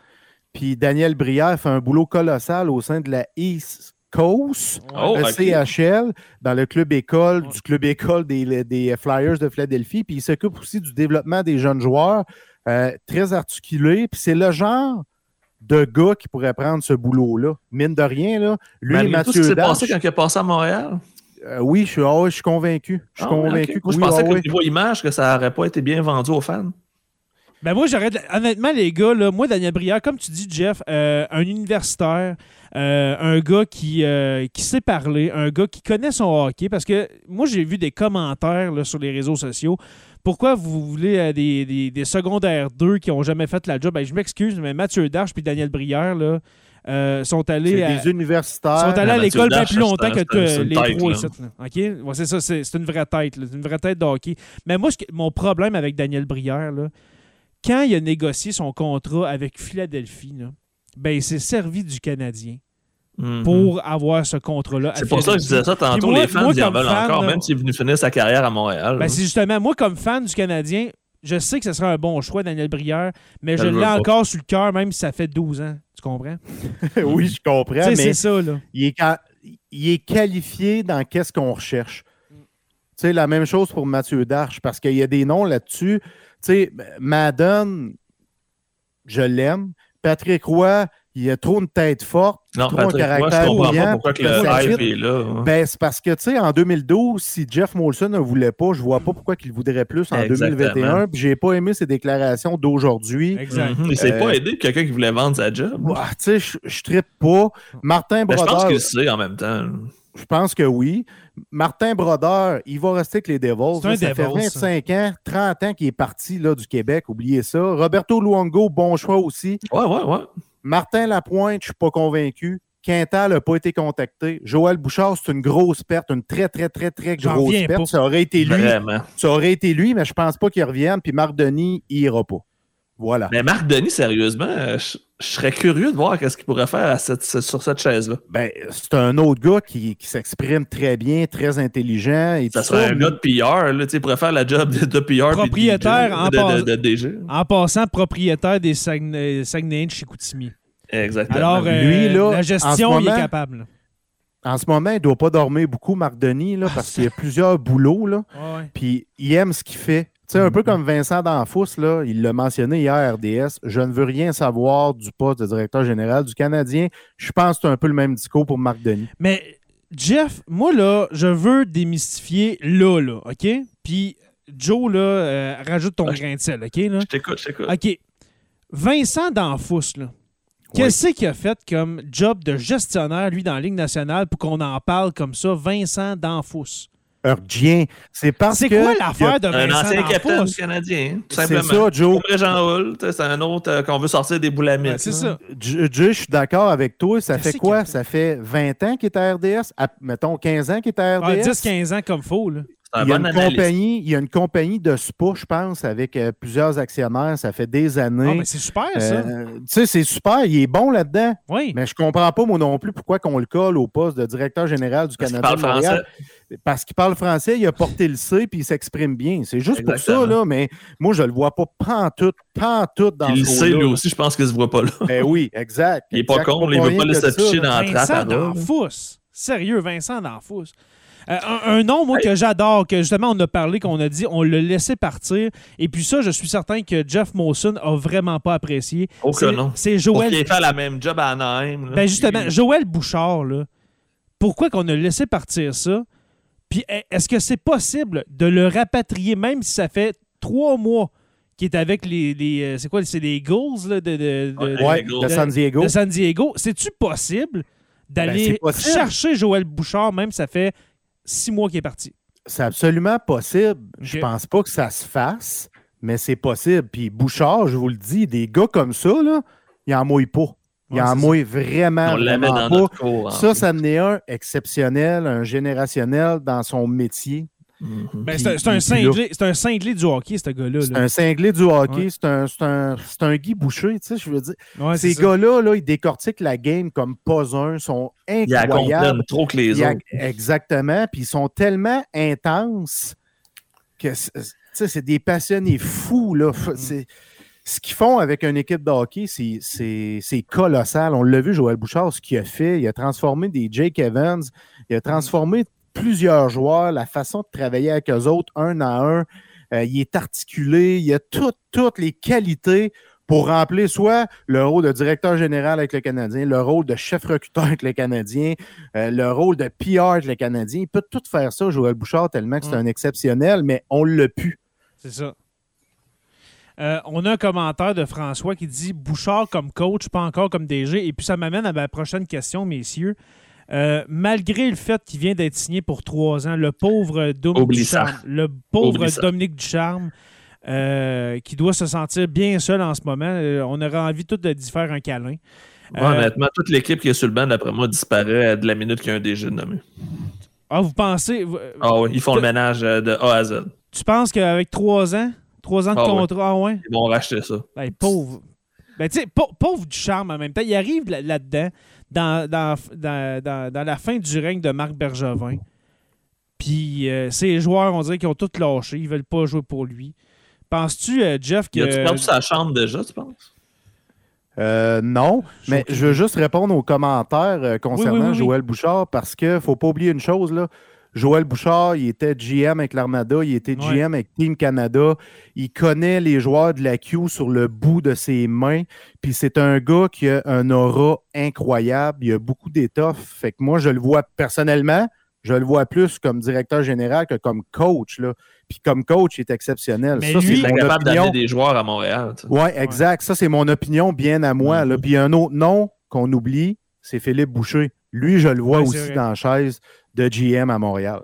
Speaker 3: Puis Daniel Brière fait un boulot colossal au sein de la East Coast,
Speaker 2: Oh,
Speaker 3: le. CHL, dans le club école, du club école des, des Flyers de Philadelphie. Puis il s'occupe aussi du développement des jeunes joueurs, euh, très articulé. Puis c'est le genre de gars qui pourrait prendre ce boulot-là. Mine de rien, là. Lui,
Speaker 2: Malgré tout ce qui
Speaker 3: Mathieu
Speaker 2: s'est passé quand il est passé à Montréal?
Speaker 3: Euh, oui, je suis, ah je suis convaincu. Je suis
Speaker 2: Ah,
Speaker 3: convaincu.
Speaker 2: Moi, je
Speaker 3: oui,
Speaker 2: pensais
Speaker 3: ah
Speaker 2: que niveau image, que ça n'aurait pas été bien vendu aux fans.
Speaker 1: Ben moi, j'aurais. Honnêtement, les gars, là, moi, Daniel Brière, comme tu dis, Jeff, euh, un universitaire, euh, un gars qui, euh, qui sait parler, un gars qui connaît son hockey, parce que moi, j'ai vu des commentaires là, sur les réseaux sociaux. Pourquoi vous voulez euh, des, des, des secondaires 2 qui n'ont jamais fait la job? Ben, je m'excuse, mais Mathieu Darche puis Daniel Brière là, euh, sont allés à,
Speaker 3: des universitaires.
Speaker 1: sont allés à l'école bien plus longtemps que les
Speaker 2: tête,
Speaker 1: trois ici. OK? Ouais, c'est ça, c'est c'est une vraie tête. là. C'est une vraie tête de hockey. Mais moi, ce que- mon problème avec Daniel Brière, là, quand il a négocié son contrat avec Philadelphie, là, ben, il s'est servi du Canadien
Speaker 2: Mhm.
Speaker 1: pour avoir ce contrat-là.
Speaker 2: C'est pour ça que je disais ça tantôt.
Speaker 1: moi-
Speaker 2: les fans,
Speaker 1: moi,
Speaker 2: ils en veulent
Speaker 1: fan,
Speaker 2: encore,
Speaker 1: là-
Speaker 2: même s'il est venu finir sa carrière à Montréal.
Speaker 1: Ben, c'est justement, moi, comme fan du Canadien, je sais que ce serait un bon choix, Daniel Brière, mais
Speaker 2: Je
Speaker 1: l'ai
Speaker 2: pas.
Speaker 1: encore sur le cœur, même si ça fait 12 ans. Tu comprends?
Speaker 3: oui, je comprends,
Speaker 1: Tu sais,
Speaker 3: mais
Speaker 1: c'est ça, là.
Speaker 3: il est, il est qualifié dans qu'est-ce qu'on recherche. Tu sais, la même chose pour Mathieu Darche, parce qu'il y a des noms là-dessus. Tu sais, Madden, je l'aime. Patrick Roy, il a trop une tête forte,
Speaker 2: non,
Speaker 3: trop un
Speaker 2: Patrick, moi, je
Speaker 3: caractère
Speaker 2: comprends
Speaker 3: brillant
Speaker 2: pas pourquoi que
Speaker 3: que
Speaker 2: le hype est là. hein.
Speaker 3: Ben, c'est parce que, tu sais, en 2012, si Jeff Molson ne voulait pas, je vois pas pourquoi il voudrait plus en
Speaker 2: Exactement.
Speaker 3: 2021. Puis j'ai pas aimé ses déclarations d'aujourd'hui.
Speaker 1: Exact.
Speaker 2: Mhm. Il s'est
Speaker 3: Euh,
Speaker 2: pas aidé quelqu'un qui voulait vendre sa job.
Speaker 3: Bah, tu sais, je, je trippe pas. Martin
Speaker 2: Ben, je pense
Speaker 3: Brodeur,
Speaker 2: qu'il le sait en même temps.
Speaker 3: je pense que oui. Martin Brodeur, il va rester avec les Devils.
Speaker 1: C'est un
Speaker 3: là. ça
Speaker 1: Devils,
Speaker 3: fait 25 ans, 30 ans qu'il est parti là, du Québec. Oubliez ça. Roberto Luongo, bon choix aussi.
Speaker 2: Ouais, ouais, ouais.
Speaker 3: Martin Lapointe, je suis pas convaincu. Quintal n'a pas été contacté. Joël Bouchard, c'est une grosse perte, une très, très, très, très grosse perte.
Speaker 1: pas.
Speaker 3: Ça aurait été lui.
Speaker 2: Vraiment.
Speaker 3: Ça aurait été lui, mais je pense pas qu'il revienne. Puis Marc Denis, il ira pas. Voilà.
Speaker 2: Mais Marc Denis, sérieusement, euh, je, je serais curieux de voir qu'est-ce qu'il pourrait faire à cette- sur cette chaise-là.
Speaker 3: Ben, c'est un autre gars qui, qui s'exprime très bien, très intelligent. Et
Speaker 2: Ça serait un
Speaker 3: mais-
Speaker 2: gars de PR, là, tu sais, il pourrait faire la job de, de PR. puis de
Speaker 1: Propriétaire en
Speaker 2: de, de DG.
Speaker 1: En passant, propriétaire des Saguenay- Saguenayens de Chicoutimi.
Speaker 2: Exactement.
Speaker 1: Alors, euh,
Speaker 3: Lui, là,
Speaker 1: la
Speaker 3: en
Speaker 1: gestion,
Speaker 3: ce
Speaker 1: il est
Speaker 3: moment-
Speaker 1: capable. là.
Speaker 3: En ce moment, il ne doit pas dormir beaucoup, Marc Denis, là,
Speaker 1: Ah,
Speaker 3: parce qu'il y a plusieurs boulots. Là, puis il aime ce qu'il fait. Tu sais, un peu comme Vincent D'Anfous, là, il l'a mentionné hier à RDS. Je ne veux rien savoir du poste de directeur général du Canadien. Je pense que c'est un peu le même discours pour Marc Denis.
Speaker 1: Mais Jeff, moi là, je veux démystifier là, là, OK? Puis Joe, là, euh, rajoute ton
Speaker 2: Ah, je-
Speaker 1: grain de sel, OK? Là?
Speaker 2: Je t'écoute, je t'écoute.
Speaker 1: OK. Vincent D'Anfous, là. Qu'est-ce qu'il a fait comme job de gestionnaire, lui, dans la Ligue nationale, pour qu'on en parle comme ça, Vincent D'Anfous?
Speaker 3: Urgien, c'est parce
Speaker 1: C'est
Speaker 3: que.
Speaker 1: quoi l'affaire de
Speaker 2: Un
Speaker 1: Vincent
Speaker 2: ancien capitaine du Canadien, tout
Speaker 3: C'est
Speaker 2: simplement.
Speaker 3: ça, Joe.
Speaker 2: Jean c'est un autre euh, qu'on veut sortir des boulamites.
Speaker 1: Ouais, c'est ça.
Speaker 3: J- Jay, je suis d'accord avec toi. Ça fait quoi? Ça fait 20 ans qu'il est à RDS? À- mettons 15 ans qu'il est à
Speaker 1: Ah,
Speaker 3: RDS?
Speaker 1: 10-15 ans comme faux, là.
Speaker 2: C'est un
Speaker 3: il, y a
Speaker 2: bon
Speaker 3: une compagnie, il y a une compagnie de spa, je pense, avec euh, plusieurs actionnaires. Ça fait des
Speaker 1: Ah,
Speaker 3: années.
Speaker 1: mais c'est super, ça.
Speaker 3: Euh, tu sais, c'est super. Il est bon là-dedans.
Speaker 1: oui.
Speaker 3: Mais je comprends pas, moi non plus, pourquoi qu'on le colle au poste de directeur général du
Speaker 2: Parce qu'il
Speaker 3: Canada.
Speaker 2: parle
Speaker 3: de Montréal.
Speaker 2: français.
Speaker 3: Parce qu'il parle français, il a porté le C puis il s'exprime bien. C'est juste pour ça, là, mais moi, je le vois pas pantoute, pantoute dans
Speaker 2: Il le
Speaker 3: ce
Speaker 2: sait, lui aussi, je pense qu'il se voit pas là.
Speaker 3: Ben oui, exact.
Speaker 2: Il est pas
Speaker 3: exact.
Speaker 2: con, là, il
Speaker 3: Pas
Speaker 2: veut pas laisser afficher dans la trappe.
Speaker 1: Vincent. Sérieux, Vincent D'Anfous. Euh, un, un nom, moi, que j'adore, que justement, on a parlé, qu'on a dit, on l'a laissé partir. Et puis ça, je suis certain que Jeff Molson a vraiment pas apprécié.
Speaker 2: Oh que
Speaker 1: C'est-
Speaker 2: non.
Speaker 1: C'est Joël.
Speaker 2: qu'il ait fait la même job à Anaheim. là.
Speaker 1: Ben justement,
Speaker 2: Il-
Speaker 1: Joël Bouchard, là, pourquoi qu'on a laissé partir ça? Puis e- est-ce que c'est possible de le rapatrier, même si ça fait trois mois qu'il est avec les. les, euh, c'est quoi? C'est les Eagles là, de, de- de-
Speaker 2: Ouais,
Speaker 1: de-
Speaker 3: Ouais,
Speaker 2: Go.
Speaker 3: de San Diego.
Speaker 1: de San Diego. C'est-tu possible
Speaker 3: Ben,
Speaker 1: d'aller
Speaker 3: possible.
Speaker 1: chercher Joël Bouchard, même si ça fait six mois qu'il est parti?
Speaker 3: C'est absolument possible. Je
Speaker 1: Ok.
Speaker 3: pense pas que ça se fasse, mais c'est possible. Puis Bouchard, je vous le dis, des gars comme ça, là, il en mouille pas. Il
Speaker 1: Ouais,
Speaker 3: en mouille vraiment,
Speaker 2: On l'avait
Speaker 3: vraiment
Speaker 2: dans
Speaker 3: pas.
Speaker 2: notre cours. en
Speaker 3: Ça, ça en est un exceptionnel, un générationnel dans son métier.
Speaker 2: Mhm.
Speaker 1: Ben, c'est un- cinglé- c'est un cinglé du hockey, ce gars-là.
Speaker 3: C'est
Speaker 1: là.
Speaker 3: un cinglé du hockey,
Speaker 1: Ouais.
Speaker 3: c'est un, c'est un, c'est un Guy Boucher, tu sais, je veux dire.
Speaker 1: Ouais,
Speaker 3: Ces gars-là, là, ils décortiquent la game comme pas un, sont
Speaker 2: Il la
Speaker 3: incroyables.
Speaker 2: comprennent trop que les
Speaker 3: Ils a-
Speaker 2: autres.
Speaker 3: Exactement. Puis ils sont tellement intenses que c'est- tu sais, c'est des passionnés fous. Là. C'est- Ce qu'ils font avec une équipe de hockey, c'est- colossal. On l'a vu, Joël Bouchard, ce qu'il a fait. Il a transformé des Jake Evans. Il a transformé plusieurs joueurs, la façon de travailler avec eux autres, un à un. Euh, il est articulé. Il a toutes, toutes les qualités pour remplir soit le rôle de directeur général avec le Canadien, le rôle de chef recruteur avec le Canadien, euh, le rôle de PR avec le Canadien. Il peut tout faire ça, Joël Bouchard, tellement que c'est
Speaker 1: Mm.
Speaker 3: un exceptionnel, mais on l'a pu.
Speaker 1: C'est ça. Euh, on a un commentaire de François qui dit Bouchard comme coach, pas encore comme DG. Et puis ça m'amène à ma prochaine question, messieurs. Euh, malgré le fait qu'il vient d'être signé pour trois ans, le pauvre Dominique. Ducharme, le pauvre
Speaker 2: Oublie.
Speaker 1: Dominique Ducharme, euh, qui doit se sentir bien seul en ce moment, on aurait envie tout de d'y faire un câlin.
Speaker 2: Ouais, Honnêtement, toute l'équipe qui est sur le banc, d'après moi, disparaît de la minute qu'il y a un DG nommé.
Speaker 1: Ah, vous pensez.
Speaker 2: Ah oui, ils font le ménage de A à Z.
Speaker 1: Tu penses qu'avec trois ans, trois ans de
Speaker 2: Ah ouais.
Speaker 1: contrat, ah ouais?
Speaker 2: Ils vont racheter ça.
Speaker 1: Ben, pauvre. Ben, tu sais, pau- pauvre du charme en même temps. Il arrive là- là-dedans, dans, dans, dans, dans- dans la fin du règne de Marc Bergevin. Puis euh, ces joueurs, on dirait qu'ils ont tout lâché. Ils veulent pas jouer pour lui. Penses-tu, euh, Jeff, que.
Speaker 2: Il a-tu perdu sa chambre déjà, tu penses?
Speaker 3: Euh, non, mais je veux juste répondre aux commentaires euh, concernant
Speaker 1: Oui, oui, oui, oui.
Speaker 3: Joël Bouchard parce que faut pas oublier une chose là. Joël Bouchard, il était GM avec l'Armada, il était
Speaker 1: Ouais.
Speaker 3: GM avec Team Canada. Il connaît les joueurs de la Q sur le bout de ses mains. Puis c'est un gars qui a un aura incroyable. Il a beaucoup d'étoffe. Fait que moi, je le vois personnellement, je le vois plus comme directeur général que comme coach. Là. Puis comme coach, il est exceptionnel.
Speaker 1: Mais
Speaker 3: Ça,
Speaker 1: lui-
Speaker 3: c'est
Speaker 2: capable d'amener des joueurs à Montréal.
Speaker 3: Oui, exact. Ça, c'est mon opinion bien à moi. là.
Speaker 2: Mhm.
Speaker 3: Puis un autre nom qu'on oublie, c'est Philippe Boucher. Lui, je le vois
Speaker 1: Ouais,
Speaker 3: aussi
Speaker 1: vrai.
Speaker 3: dans la chaise de GM à Montréal.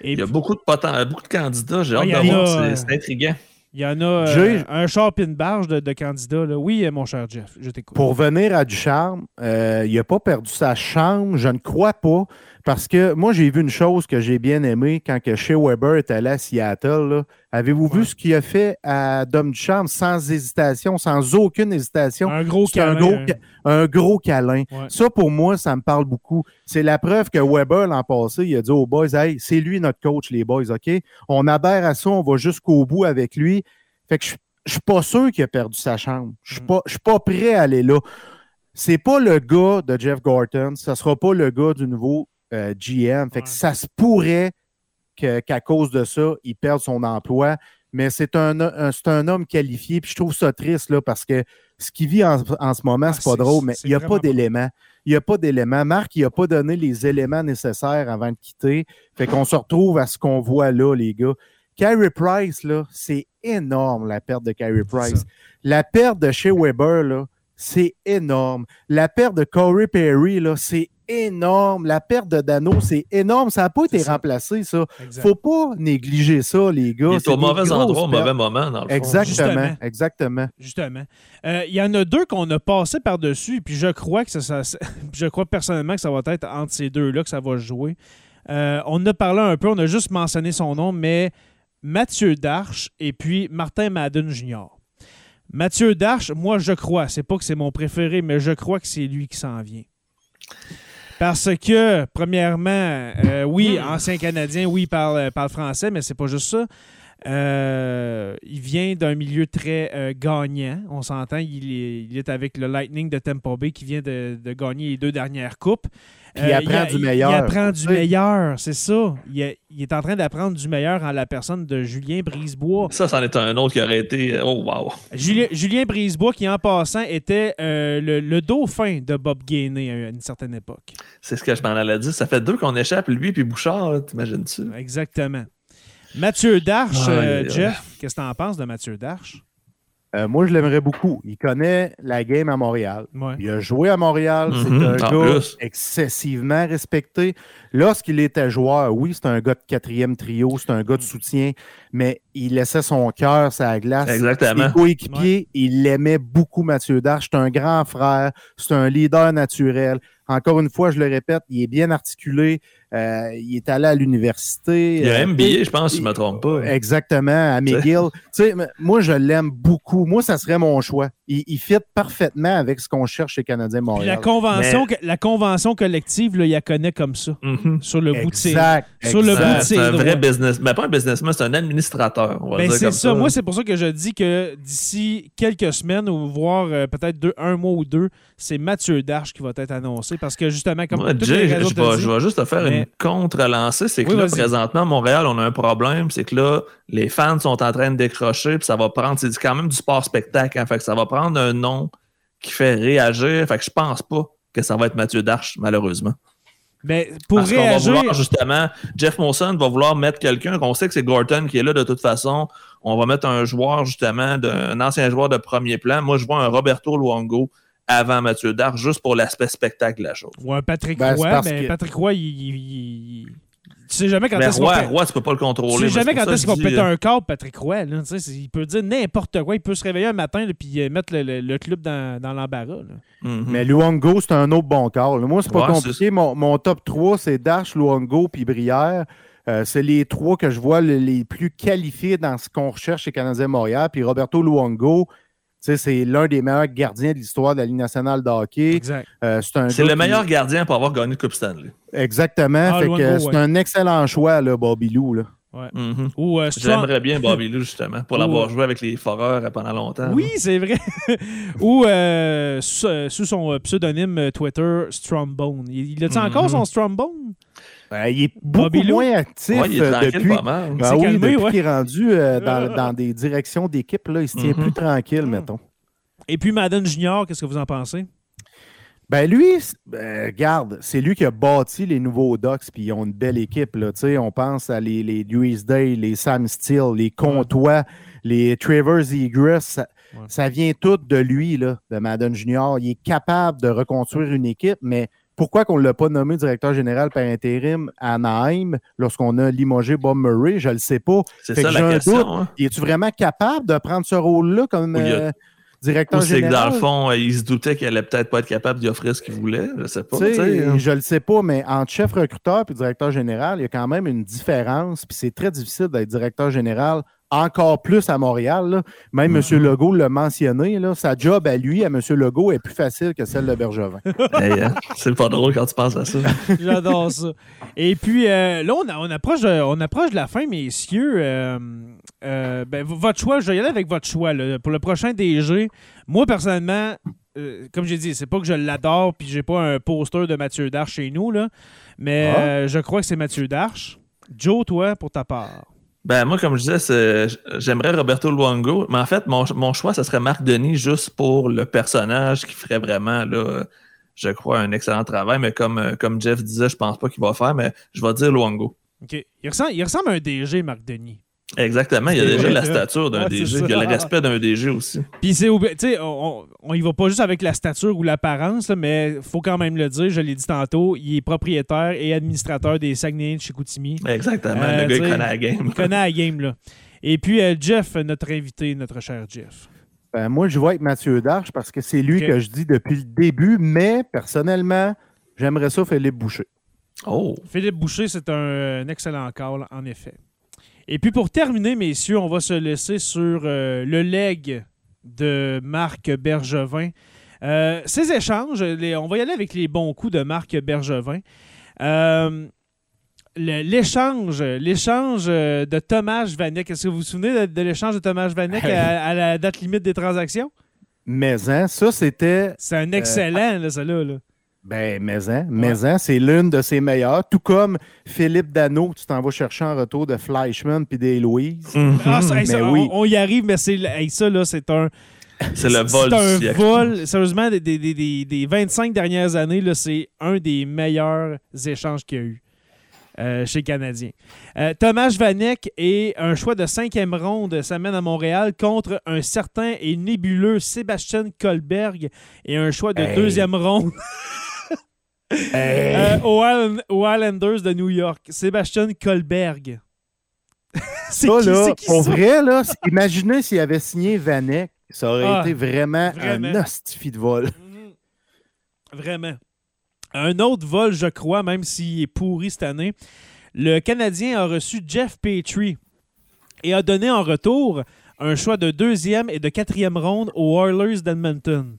Speaker 1: Et
Speaker 2: Il y a
Speaker 1: puis,
Speaker 2: beaucoup de, poten- beaucoup de candidats. J'ai
Speaker 1: Ouais,
Speaker 2: hâte
Speaker 1: il y
Speaker 2: de
Speaker 1: en
Speaker 2: voir.
Speaker 1: a, euh,
Speaker 2: C'est intriguant.
Speaker 1: il y en a euh, un char pis une barge de, de candidats. Là. Oui, euh, mon cher Jeff, je t'écoute.
Speaker 3: Pour venir à Ducharme, euh, il n'a pas perdu sa chambre, je ne crois pas, parce que moi, j'ai vu une chose que j'ai bien aimée quand que Shea Weber est allé à Seattle. Avez-vous
Speaker 1: Ouais.
Speaker 3: vu ce qu'il a fait à Dom Ducharme sans hésitation, sans aucune hésitation?
Speaker 1: Un gros
Speaker 3: un
Speaker 1: câlin.
Speaker 3: gros,
Speaker 1: hein.
Speaker 3: un gros câlin.
Speaker 1: Ouais.
Speaker 3: Ça, pour moi, ça me parle beaucoup. C'est la preuve que Weber, l'an passé, il a dit aux boys, hey, c'est lui notre coach, les boys, OK? On adhère à ça, on va jusqu'au bout avec lui. Fait que je je suis pas sûr qu'il a perdu sa chambre. Je suis
Speaker 1: Mm.
Speaker 3: suis pas prêt à aller là. C'est pas le gars de Jeff Gorton, ça sera pas le gars du nouveau euh, GM. Fait que
Speaker 1: Ouais.
Speaker 3: ça se pourrait qu'à cause de ça, il perde son emploi. Mais c'est un, un- c'est un homme qualifié. Puis je trouve ça triste là, parce que ce qu'il vit en, en ce moment,
Speaker 1: Ah,
Speaker 3: c'est pas
Speaker 1: c'est-
Speaker 3: drôle, mais il n'y a pas
Speaker 1: pas
Speaker 3: d'éléments. Il n'y a pas d'éléments. Marc, il n'a pas donné les éléments nécessaires avant de quitter. Fait qu'on se retrouve à ce qu'on voit là, les gars. Carey Price, là, c'est énorme, la perte de Carey Price. La perte de chez Weber, là, c'est énorme. La perte de Corey Perry, là, c'est énorme. La perte de Dano, c'est énorme. Ça n'a pas été
Speaker 1: ça.
Speaker 3: remplacé, ça.
Speaker 1: Exact.
Speaker 3: Faut pas négliger ça, les gars.
Speaker 2: Il est
Speaker 3: C'est
Speaker 2: au mauvais endroit, au mauvais moment, dans le fond.
Speaker 3: Exactement,
Speaker 1: Justement.
Speaker 3: exactement.
Speaker 1: Justement. Euh, Il y en a deux qu'on a passé par-dessus, puis je crois que ça, je crois personnellement que ça va être entre ces deux-là que ça va se jouer. Euh, on en a parlé un peu, on a juste mentionné son nom, mais Mathieu Darche et puis Martin Madden Jr. Mathieu Darche, moi je crois, c'est pas que c'est mon préféré, mais je crois que c'est lui qui s'en vient. Parce que, premièrement, euh, oui, ancien Canadien, oui, il parle, euh, parle français, mais c'est pas juste ça. Euh, il vient d'un milieu très gagnant. On s'entend, il est, il est avec le Lightning de Tampa Bay qui vient de, de gagner les deux dernières coupes.
Speaker 3: Puis il apprend
Speaker 1: a-
Speaker 3: du
Speaker 1: il-
Speaker 3: meilleur.
Speaker 1: Il apprend du meilleur, c'est ça. Il, a- il est en train d'apprendre du meilleur en la personne de Julien Brisebois.
Speaker 2: Ça, c'en est un autre qui aurait été. Oh, wow.
Speaker 1: Julien, Julien Brisebois, qui en passant était euh, le, le dauphin de Bob Gainey à une certaine époque.
Speaker 2: C'est ce que je m'en allais dire. Ça fait deux qu'on échappe, lui puis Bouchard, t'imagines-tu?
Speaker 1: Exactement. Mathieu Darche, euh. Jeff, qu'est-ce que tu en penses de Mathieu Darche?
Speaker 3: Euh, moi, je l'aimerais beaucoup. Il connaît la game à Montréal.
Speaker 1: Ouais.
Speaker 3: Il a joué à Montréal.
Speaker 2: Mhm,
Speaker 3: c'est un gars
Speaker 2: plus.
Speaker 3: excessivement respecté. Lorsqu'il était joueur, oui, c'est un gars de quatrième trio, c'est un gars de soutien, mais il laissait son cœur sur la glace.
Speaker 2: Exactement.
Speaker 3: Ses coéquipiers, il l'aimait beaucoup, Mathieu Darche. C'est un grand frère, c'est un leader naturel. Encore une fois, je le répète, il est bien articulé. euh, il est allé à l'université.
Speaker 2: Il a
Speaker 3: euh,
Speaker 2: MBA, je pense, si je ne me trompe pas.
Speaker 3: Exactement, à McGill. tu sais, m- moi, je l'aime beaucoup. Moi, ça serait mon choix. Il, il fit parfaitement avec ce qu'on cherche chez Canadien
Speaker 1: Puis la
Speaker 3: Montréal.
Speaker 1: convention, la convention collective, là, il la connaît comme ça,
Speaker 2: Mhm.
Speaker 1: sur le bout de ses
Speaker 3: Exact.
Speaker 1: Sur le
Speaker 3: exact.
Speaker 1: bout de
Speaker 2: C'est un vrai business. Mais pas un businessman, c'est un administrateur. On va
Speaker 1: Ben, c'est ça. Moi, c'est pour ça que je dis que d'ici quelques semaines, ou voire euh, peut-être un mois ou deux, c'est Mathieu Darche qui va être annoncé. Parce que justement, comme
Speaker 2: Moi,
Speaker 1: toutes
Speaker 2: Jay,
Speaker 1: les
Speaker 2: je, vais,
Speaker 1: dit-
Speaker 2: je vais juste te faire
Speaker 1: mais-
Speaker 2: une contre-lancée. C'est que
Speaker 1: Oui,
Speaker 2: là, présentement, à Montréal, on a un problème. C'est que là, les fans sont en train de décrocher, puis ça va prendre. C'est quand même du sport-spectacle. hein, fait que ça va prendre un nom qui fait réagir. Fait que je pense pas que ça va être Mathieu Darche, malheureusement.
Speaker 1: Mais pour
Speaker 2: Parce qu'on va
Speaker 1: réagir.
Speaker 2: vouloir, justement, Jeff Monson va vouloir mettre quelqu'un qu'on sait que c'est Gorton qui est là de toute façon. On va mettre un joueur, justement, un ancien joueur de premier plan. Moi, je vois un Roberto Luongo avant Mathieu Dard, juste pour l'aspect spectacle de la chose.
Speaker 1: Ou un Patrick
Speaker 3: Ben,
Speaker 1: Roy, mais
Speaker 3: que-
Speaker 1: Patrick Roy, il, il- il- tu sais jamais quand est-ce qu'on
Speaker 2: Roy,
Speaker 1: peut-
Speaker 2: Roy, tu peux pas le
Speaker 1: tu
Speaker 2: contrôler.
Speaker 1: sais
Speaker 2: Moi,
Speaker 1: jamais quand est-ce qu'on
Speaker 2: euh,
Speaker 1: un câble, Patrick Roy. Là, tu sais, il peut dire n'importe quoi. Il peut se réveiller un matin et puis euh, mettre le, le- le club dans, dans l'embarras.
Speaker 2: mhm.
Speaker 3: Mais Luongo, c'est un autre bon call. Moi, c'est pas
Speaker 2: Ouais,
Speaker 3: compliqué. Mon, mon top 3, c'est Dash, Luongo puis Brière. Euh, c'est les trois que je vois le- les plus qualifiés dans ce qu'on recherche chez Canadien Montréal. Puis Roberto Luongo, tu sais, c'est l'un des meilleurs gardiens de l'histoire de la Ligue nationale de hockey.
Speaker 1: Exact.
Speaker 3: Euh, c'est un
Speaker 2: C'est
Speaker 3: gars
Speaker 2: le
Speaker 3: qui-
Speaker 2: meilleur gardien pour avoir gagné le Coupe Stanley.
Speaker 3: Exactement.
Speaker 1: Ah,
Speaker 3: c'est
Speaker 1: ouais.
Speaker 3: un excellent choix, là, Bobby Lou. Là.
Speaker 2: Mhm.
Speaker 1: Ou euh,
Speaker 2: J'aimerais bien Bobby Lou, justement, pour
Speaker 1: Ou-
Speaker 2: l'avoir joué avec les Foreurs pendant longtemps.
Speaker 1: Oui, c'est vrai. Ou euh, sous, euh, sous son euh, pseudonyme euh, Twitter, Strombone. Il, il a-tu
Speaker 2: Mhm.
Speaker 1: encore son Strombone?
Speaker 3: Euh, il est beaucoup
Speaker 1: Bobby
Speaker 3: moins actif
Speaker 2: Ouais, il est
Speaker 3: euh, depuis.
Speaker 2: pas mal.
Speaker 3: Ben
Speaker 1: s'est
Speaker 3: oui,
Speaker 1: calmé,
Speaker 3: depuis
Speaker 1: ouais.
Speaker 3: qu'il est rendu euh, dans, dans des directions d'équipe, là, il se tient
Speaker 2: Mhm.
Speaker 3: plus tranquille,
Speaker 1: Mhm.
Speaker 3: mettons.
Speaker 1: Et puis Madden Junior, qu'est-ce que vous en pensez?
Speaker 3: Ben lui, ben, regarde, c'est lui qui a bâti les nouveaux Ducks, puis ils ont une belle équipe. Là. Tu sais, On pense à les, les Dewey's Day, les Sam Steele, les Comtois, les Travers Egress. Ça,
Speaker 1: Ouais.
Speaker 3: ça vient tout de lui, là, de Madden Junior. Il est capable de reconstruire une équipe, mais pourquoi qu'on ne l'a pas nommé directeur général par intérim à Anaheim lorsqu'on a limogé Bob Murray? Je ne le sais pas.
Speaker 2: C'est ça
Speaker 3: que
Speaker 2: la
Speaker 3: j'ai un
Speaker 2: question.
Speaker 3: doute.
Speaker 2: hein.
Speaker 3: Es-tu vraiment capable de prendre ce rôle-là comme euh, directeur
Speaker 2: Ou c'est que dans le fond, euh, il se doutait qu'il allait peut-être pas être capable d'y offrir ce qu'il voulait. Je sais pas. Hein.
Speaker 3: je le sais pas, mais entre chef recruteur et directeur général, il y a quand même une différence. Puis c'est très difficile d'être directeur général encore plus à Montréal. là. Même
Speaker 2: Mhm.
Speaker 3: M. Legault l'a mentionné. Là, sa job à lui, à M. Legault, est plus facile que celle de Bergevin.
Speaker 2: Hey, hein, c'est pas drôle quand tu penses à ça.
Speaker 1: J'adore ça. Et puis euh, là, on, a- on approche de, on approche de la fin, messieurs. Euh, euh, ben, votre choix, je vais y aller avec votre choix. là. Pour le prochain DG, moi, personnellement, euh, comme j'ai dit, c'est pas que je l'adore puis j'ai pas un poster de Mathieu Darche chez nous, là, mais
Speaker 3: Ah.
Speaker 1: euh, je crois que c'est Mathieu Darche. Joe, toi, pour ta part.
Speaker 2: Ben, moi, comme je disais, j'aimerais Roberto Luongo, mais en fait, mon, mon choix, ce serait Marc Denis juste pour le personnage qui ferait vraiment, là, je crois, un excellent travail. Mais comme, euh, comme Jeff disait, je pense pas qu'il va faire, mais je vais dire Luongo.
Speaker 1: OK. Il ressemble, il ressemble à un DG, Marc Denis.
Speaker 2: Exactement, il y a déjà
Speaker 1: vrai,
Speaker 2: la stature d'un
Speaker 1: Ouais,
Speaker 2: DG, il y a le respect d'un DG aussi.
Speaker 1: Puis c'est obli- tu sais, on, on, y va pas juste avec la stature ou l'apparence, mais faut quand même le dire, je l'ai dit tantôt, il est propriétaire et administrateur des Saguenayens de Chicoutimi.
Speaker 2: Exactement,
Speaker 1: Euh,
Speaker 2: le gars, il connaît la game.
Speaker 1: Il connaît la game, là. Et puis euh, Jeff, notre invité, notre cher Jeff.
Speaker 3: Ben, moi, je vois avec Mathieu Darche parce que c'est lui que je dis depuis le début, mais personnellement, j'aimerais ça Philippe Boucher.
Speaker 2: Oh,
Speaker 1: Philippe Boucher, c'est un, un excellent call, en effet. Et puis pour terminer, messieurs, on va se laisser sur euh, le leg de Marc Bergevin. Euh, ces échanges, les- on va y aller avec les bons coups de Marc Bergevin. Euh, l'échange, l'échange de Thomas Vanek. Est-ce que vous vous souvenez de, de l'échange de Thomas Vanek à, à la date limite des transactions?
Speaker 3: Mais hein, ça, c'était
Speaker 1: C'est un excellent, là, ça là. là.
Speaker 3: Ben, Maison. Maison, c'est l'une de ses meilleures. Tout comme Philippe Dano, tu t'en vas chercher en retour de Fleischmann puis d'Héloïse.
Speaker 1: Ah, ça, hey, ça,
Speaker 3: Mais
Speaker 1: on-
Speaker 3: oui.
Speaker 1: on, y arrive, mais c'est, hey, ça, là, c'est un.
Speaker 2: c'est le vol
Speaker 1: C'est un
Speaker 2: siècle.
Speaker 1: vol. Sérieusement, des, des- des- des- des 25 dernières années, là, c'est un des meilleurs échanges qu'il y a eu euh, chez les Canadiens. Euh, Thomas Vanek et un choix de cinquième ronde s'amène à Montréal contre un certain et nébuleux Sébastien Kolberg et un choix de
Speaker 3: Hey.
Speaker 1: deuxième ronde euh, aux, Island- aux Islanders de New York. Sébastien Kolberg. c'est
Speaker 3: Ça,
Speaker 1: qui,
Speaker 3: là,
Speaker 1: qui
Speaker 3: pour
Speaker 1: ça?
Speaker 3: vrai, là, imaginez s'il avait signé Vanek, ça aurait
Speaker 1: Ah,
Speaker 3: été vraiment,
Speaker 1: vraiment.
Speaker 3: un hostifi de vol.
Speaker 1: Mhm. Vraiment. Un autre vol, je crois, même s'il est pourri cette année. Le Canadien a reçu Jeff Petrie et a donné en retour un choix de deuxième et de quatrième ronde aux Oilers d'Edmonton.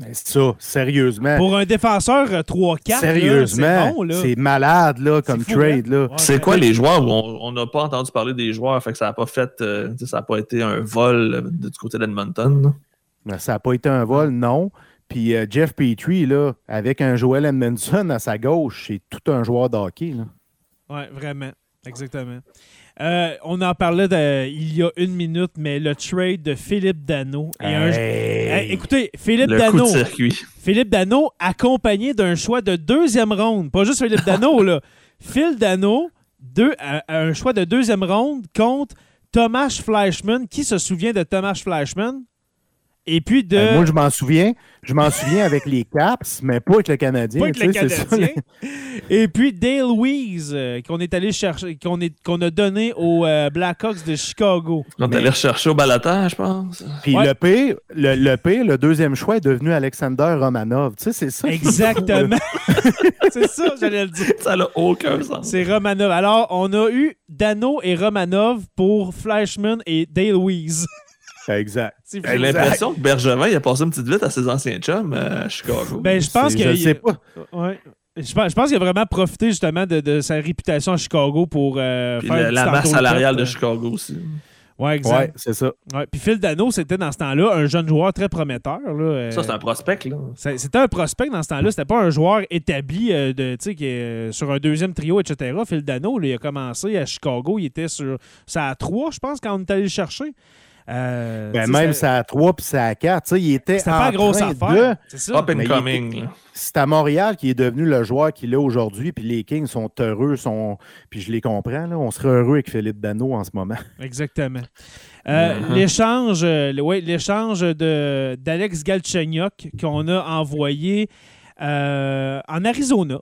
Speaker 3: Mais ça, sérieusement.
Speaker 1: Pour un défenseur euh, 3-4,
Speaker 3: Sérieusement,
Speaker 1: là, c'est bon, là.
Speaker 3: c'est malade là, comme
Speaker 1: C'est fou,
Speaker 3: trade. Là.
Speaker 1: Ouais,
Speaker 2: C'est quoi les joueurs où on n'a pas entendu parler des joueurs, fait que ça n'a pas fait, euh, ça n'a pas été un vol euh, de- du côté d'Edmonton. là?
Speaker 3: Ben, Ça n'a pas été un vol, non. Puis euh, Jeff Petrie, là, avec un Joel Edmondson à sa gauche, c'est tout un joueur de hockey. Là.
Speaker 1: Ouais, vraiment. Exactement. Euh, on en parlait de- il y a une minute, mais le trade de Philippe Dano. Et un-
Speaker 3: Hey.
Speaker 1: Hey, écoutez, Philippe
Speaker 2: Le coup
Speaker 1: Dano,
Speaker 2: de circuit.
Speaker 1: Philippe Dano accompagné d'un choix de deuxième ronde. Pas juste Philippe Dano, là. Phil Dano, deux, un, un choix de deuxième ronde contre Thomas Fleischmann. Qui se souvient de Thomas Fleischmann? Et puis de.
Speaker 3: Euh, moi, je m'en souviens. Je m'en souviens avec les Caps, mais pas avec le Canadien.
Speaker 1: Pas avec le
Speaker 3: sais, c'est ça,
Speaker 1: Canadien. Et puis Dale Weiss, euh, qu'on est allé chercher, qu'on est- qu'on a donné aux euh, Blackhawks de Chicago.
Speaker 2: On est
Speaker 3: Mais-
Speaker 2: allé rechercher au balatage, je pense.
Speaker 3: Puis
Speaker 1: Ouais.
Speaker 3: le pire, le, le pire, le deuxième choix est devenu Alexander Romanov. Tu sais, c'est ça.
Speaker 1: Exactement. C'est ça, j'allais le dire.
Speaker 2: Ça n'a aucun sens.
Speaker 1: C'est Romanov. Alors, on a eu Dano et Romanov pour Flashman et Dale Weiss.
Speaker 3: Exact.
Speaker 2: J'ai l'impression que Bergevin il a passé une petite vite à ses anciens chums euh, à Chicago.
Speaker 1: Ben, je pense que.
Speaker 3: Je sais pas.
Speaker 1: Ouais. Je pense, je pense qu'il a vraiment profité justement de, de sa réputation à Chicago pour euh, faire
Speaker 2: la, masse salariale de Chicago aussi.
Speaker 1: Ouais, exact.
Speaker 3: Ouais, c'est ça.
Speaker 1: Ouais. Puis Phil Dano, c'était dans ce temps-là un jeune joueur très prometteur. Là, euh,
Speaker 2: Ça, c'est un prospect, là.
Speaker 1: C'était un prospect dans ce temps-là. C'était pas un joueur établi euh, de, tu sais, qui est, euh, sur un deuxième trio, etc. Phil Dano, là, il a commencé à Chicago. Il était sur ça à 3, je pense, quand on est allé le chercher. Euh,
Speaker 3: Ben, même ça à 3 puis ça à 4. Tu sais, il était
Speaker 1: C'était
Speaker 3: en
Speaker 1: pas grosse
Speaker 3: train
Speaker 1: affaire.
Speaker 3: de-
Speaker 1: ça.
Speaker 2: Up and coming.
Speaker 3: C'est à Montréal qui est devenu le joueur qu'il est aujourd'hui. Puis les Kings sont heureux. Sont... Puis je les comprends. Là. On serait heureux avec Philippe Dano en ce moment.
Speaker 1: Exactement. Euh,
Speaker 2: Mhm.
Speaker 1: L'échange euh, ouais, l'échange de- d'Alex Galchenyuk qu'on a envoyé euh, en Arizona.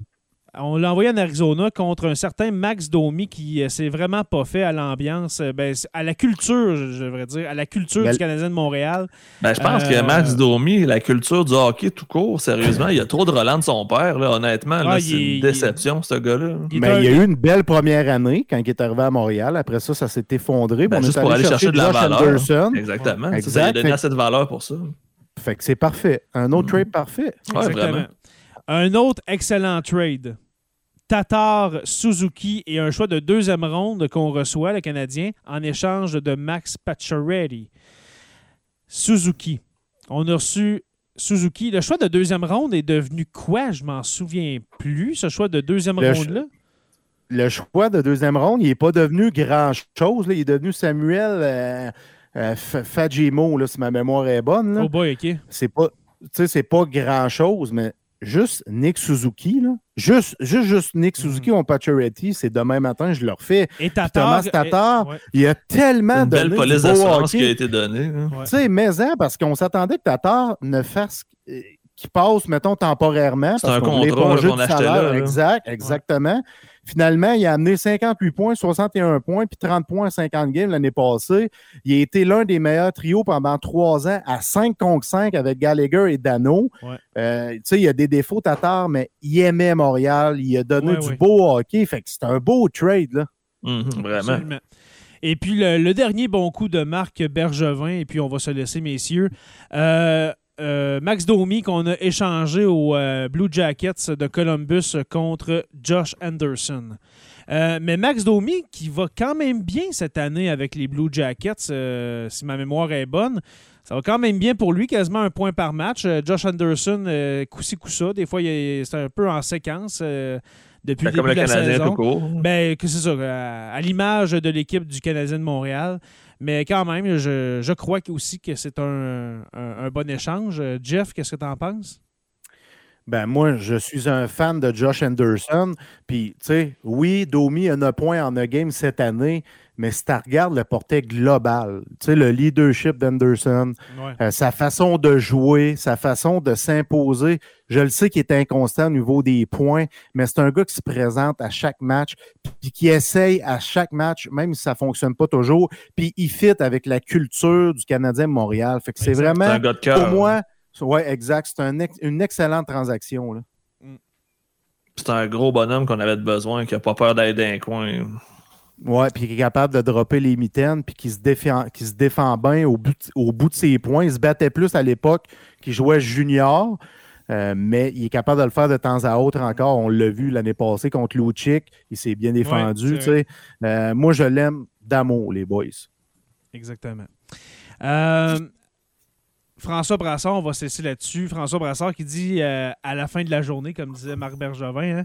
Speaker 1: On l'a envoyé en Arizona contre un certain Max Domi qui euh, s'est vraiment pas fait à l'ambiance, euh, ben, à la culture, je je devrais dire, à la culture
Speaker 3: Ben,
Speaker 1: du Canadien de Montréal.
Speaker 2: Ben, je pense
Speaker 1: Euh,
Speaker 2: que Max Domi, la culture du hockey tout court, sérieusement, il y a trop de Roland de son père, là, honnêtement. là,
Speaker 1: Ah,
Speaker 2: c'est une déception, ce gars-là.
Speaker 1: Il
Speaker 3: il y a eu une belle première année quand il est arrivé à Montréal. Après ça, ça s'est effondré.
Speaker 2: Ben,
Speaker 3: On
Speaker 2: juste
Speaker 3: est
Speaker 2: pour aller chercher de la
Speaker 3: Josh
Speaker 2: valeur.
Speaker 3: Anderson.
Speaker 2: Exactement.
Speaker 3: Ouais.
Speaker 2: Ça, ça, il a
Speaker 3: Exact.
Speaker 2: donné
Speaker 3: Fait-
Speaker 2: assez de valeur pour ça.
Speaker 3: Fait que c'est parfait. Un autre
Speaker 2: Mhm.
Speaker 3: trade parfait.
Speaker 2: Ouais,
Speaker 1: Exactement.
Speaker 2: vraiment.
Speaker 1: Un autre excellent trade. Tatar Suzuki et un choix de deuxième ronde qu'on reçoit, le Canadien, en échange de Max Pacioretty. Suzuki. On a reçu Suzuki. Le choix de deuxième ronde est devenu quoi? Je m'en souviens plus, ce choix de deuxième ronde-là.
Speaker 3: Le choix de deuxième ronde, il n'est pas devenu grand-chose. Il est devenu Samuel euh, euh, F- Fajimo, là, si ma mémoire est bonne. là.
Speaker 1: Oh boy, OK.
Speaker 3: c'est pas, tu sais, c'est pas grand chose, mais juste Nick Suzuki, là, juste, juste, juste Nick
Speaker 1: Mhm.
Speaker 3: Suzuki ou Pacioretty, c'est demain matin, je le refais.
Speaker 1: Et Tatar.
Speaker 3: Thomas Tatar,
Speaker 1: et- ouais.
Speaker 3: Il y a tellement
Speaker 2: une belle police d'assurance qui a été donnée.
Speaker 1: Ouais.
Speaker 3: Tu sais, mais hein, parce qu'on s'attendait que Tatar ne fasse euh, qu'il passe, mettons, temporairement.
Speaker 2: C'est
Speaker 3: parce
Speaker 2: un contrat, qu'on achetait
Speaker 3: salaire.
Speaker 2: là, là.
Speaker 3: Exact, exactement. Finalement, il a amené 58 points, 61 points, puis 30 points en 50 games l'année passée. Il a été l'un des meilleurs trios pendant trois ans à 5 contre 5 avec Gallagher et Dano.
Speaker 1: Ouais.
Speaker 3: Euh, tu sais, il y a des défauts Tatar, mais il aimait Montréal. Il a donné
Speaker 1: Ouais,
Speaker 3: du
Speaker 1: ouais.
Speaker 3: beau hockey. Fait que c'est un beau trade, là.
Speaker 2: Mhm, vraiment.
Speaker 1: Absolument. Et puis le, le dernier bon coup de Marc Bergevin, et puis on va se laisser, messieurs. Euh, euh, Max Domi qu'on a échangé aux euh, Blue Jackets de Columbus contre Josh Anderson. Euh, mais Max Domi qui va quand même bien cette année avec les Blue Jackets, euh, si ma mémoire est bonne. Ça va quand même bien pour lui, quasiment un point par match. Euh, Josh Anderson, coup-ci, coup-ça. Des fois, il est- c'est un peu en séquence depuis
Speaker 2: Ben,
Speaker 1: le
Speaker 2: comme
Speaker 1: début
Speaker 2: le
Speaker 1: de la
Speaker 2: Canadien
Speaker 1: saison.
Speaker 2: tout court.
Speaker 1: Ben, que c'est ça, à, à l'image de l'équipe du Canadien de Montréal. Mais quand même, je, je crois aussi que c'est un, un- un bon échange. Euh, Jeff, qu'est-ce que tu en penses?
Speaker 3: Ben moi, je suis un fan de Josh Anderson. Puis, tu sais, oui, Domi a 9 points en 9 games cette année, mais si tu regardes le portrait global, tu sais, le leadership d'Anderson,
Speaker 1: Ouais.
Speaker 3: euh, sa façon de jouer, sa façon de s'imposer, je le sais qu'il est inconstant au niveau des points, mais c'est un gars qui se présente à chaque match, puis qui essaye à chaque match, même si ça ne fonctionne pas toujours, puis il fit avec la culture du Canadien de Montréal. Fait que c'est vraiment,
Speaker 2: un gars de cœur.
Speaker 3: pour moi, oui, exact, c'est un ex- une excellente transaction. Là.
Speaker 2: C'est un gros bonhomme qu'on avait besoin, qui n'a pas peur d'aller dans un coin.
Speaker 3: Ouais, puis qui est capable de dropper les mitaines, puis qui se défend, qui se défend bien au bout, de- au bout de ses points. Il se battait plus à l'époque qu'il jouait junior, euh, mais il est capable de le faire de temps à autre encore. On l'a vu l'année passée contre Lucic. Il s'est bien défendu. sais. Euh, moi, je l'aime d'amour, les boys.
Speaker 1: Exactement. Euh, François Brassard, on va cesser là-dessus. François Brassard qui dit euh, à la fin de la journée, comme disait Marc Bergevin, hein,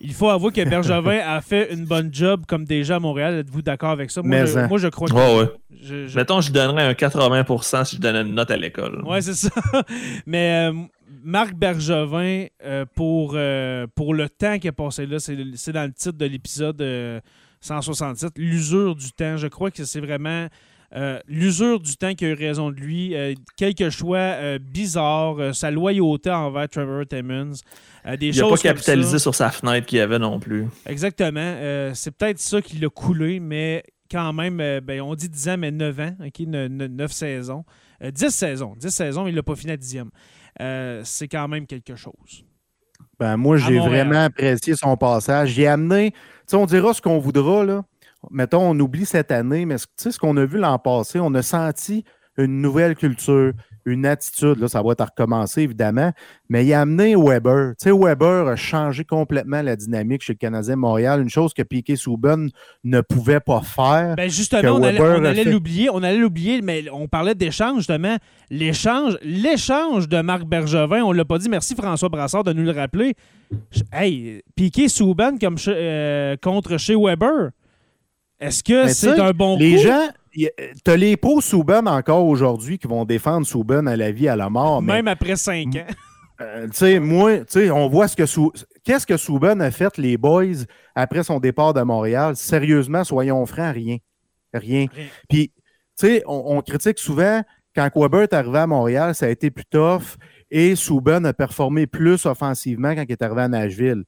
Speaker 1: il faut avouer que Bergevin a fait une bonne job comme déjà à Montréal. Êtes-vous d'accord avec ça? Moi,
Speaker 3: Mais
Speaker 1: je,
Speaker 3: en-
Speaker 1: moi, je crois que.
Speaker 2: Ouais, ouais.
Speaker 1: je- je-
Speaker 2: Mettons, je donnerais un 80% si je donnais une note à l'école.
Speaker 1: Ouais, c'est ça. Mais euh, Marc Bergevin, euh, pour, euh, pour le temps qu'il a passé là, c'est c'est dans le titre de l'épisode euh, 167, l'usure du temps. Je crois que c'est vraiment euh, l'usure du temps qui a eu raison de lui. Euh, quelques choix euh, bizarres, euh, sa loyauté envers Trevor Timmons. euh, des
Speaker 2: Il n'a pas capitalisé sur sa fenêtre qu'il y avait non plus.
Speaker 1: Exactement. Euh, c'est peut-être ça qui l'a coulé, mais quand même, euh, ben, on dit 10 ans, mais 9 ans, OK, 9 saisons. Euh, 10 saisons. 10 saisons, mais il l'a pas fini à 10e. Euh, c'est quand même quelque chose.
Speaker 3: Ben, moi, j'ai vraiment apprécié son passage. J'ai amené, tu sais, on dira ce qu'on voudra, là. Mettons, on oublie cette année, mais ce- tu sais, ce qu'on a vu l'an passé, on a senti une nouvelle culture, une attitude. Là, ça va être à recommencer, évidemment. Mais il a amené Weber. Tu sais, Weber a changé complètement la dynamique chez le Canadien Montréal, une chose que Piquet Souben ne pouvait pas faire.
Speaker 1: Ben justement, on allait, on l'oublier, on allait l'oublier, mais on parlait d'échange, justement. L'échange, l'échange de Marc Bergevin, on l'a pas dit. Merci François Brassard de nous le rappeler. Hey, comme chez- euh, contre chez Weber. Est-ce que c'est un bon
Speaker 3: Les
Speaker 1: coup?
Speaker 3: gens, tu as les pros Souben encore aujourd'hui qui vont défendre Souben à la vie, à la mort. mais-
Speaker 1: Même après 5 ans.
Speaker 3: Euh, tu sais, moi, tu sais, on voit ce que Sou- qu'est-ce que Souben a fait, les boys, après son départ de Montréal? Sérieusement, soyons francs, rien. Rien.
Speaker 1: Rien.
Speaker 3: Puis, tu sais, on, on critique souvent quand Weber est arrivé à Montréal, ça a été plus tough et Souben a performé plus offensivement quand il est arrivé à Nashville.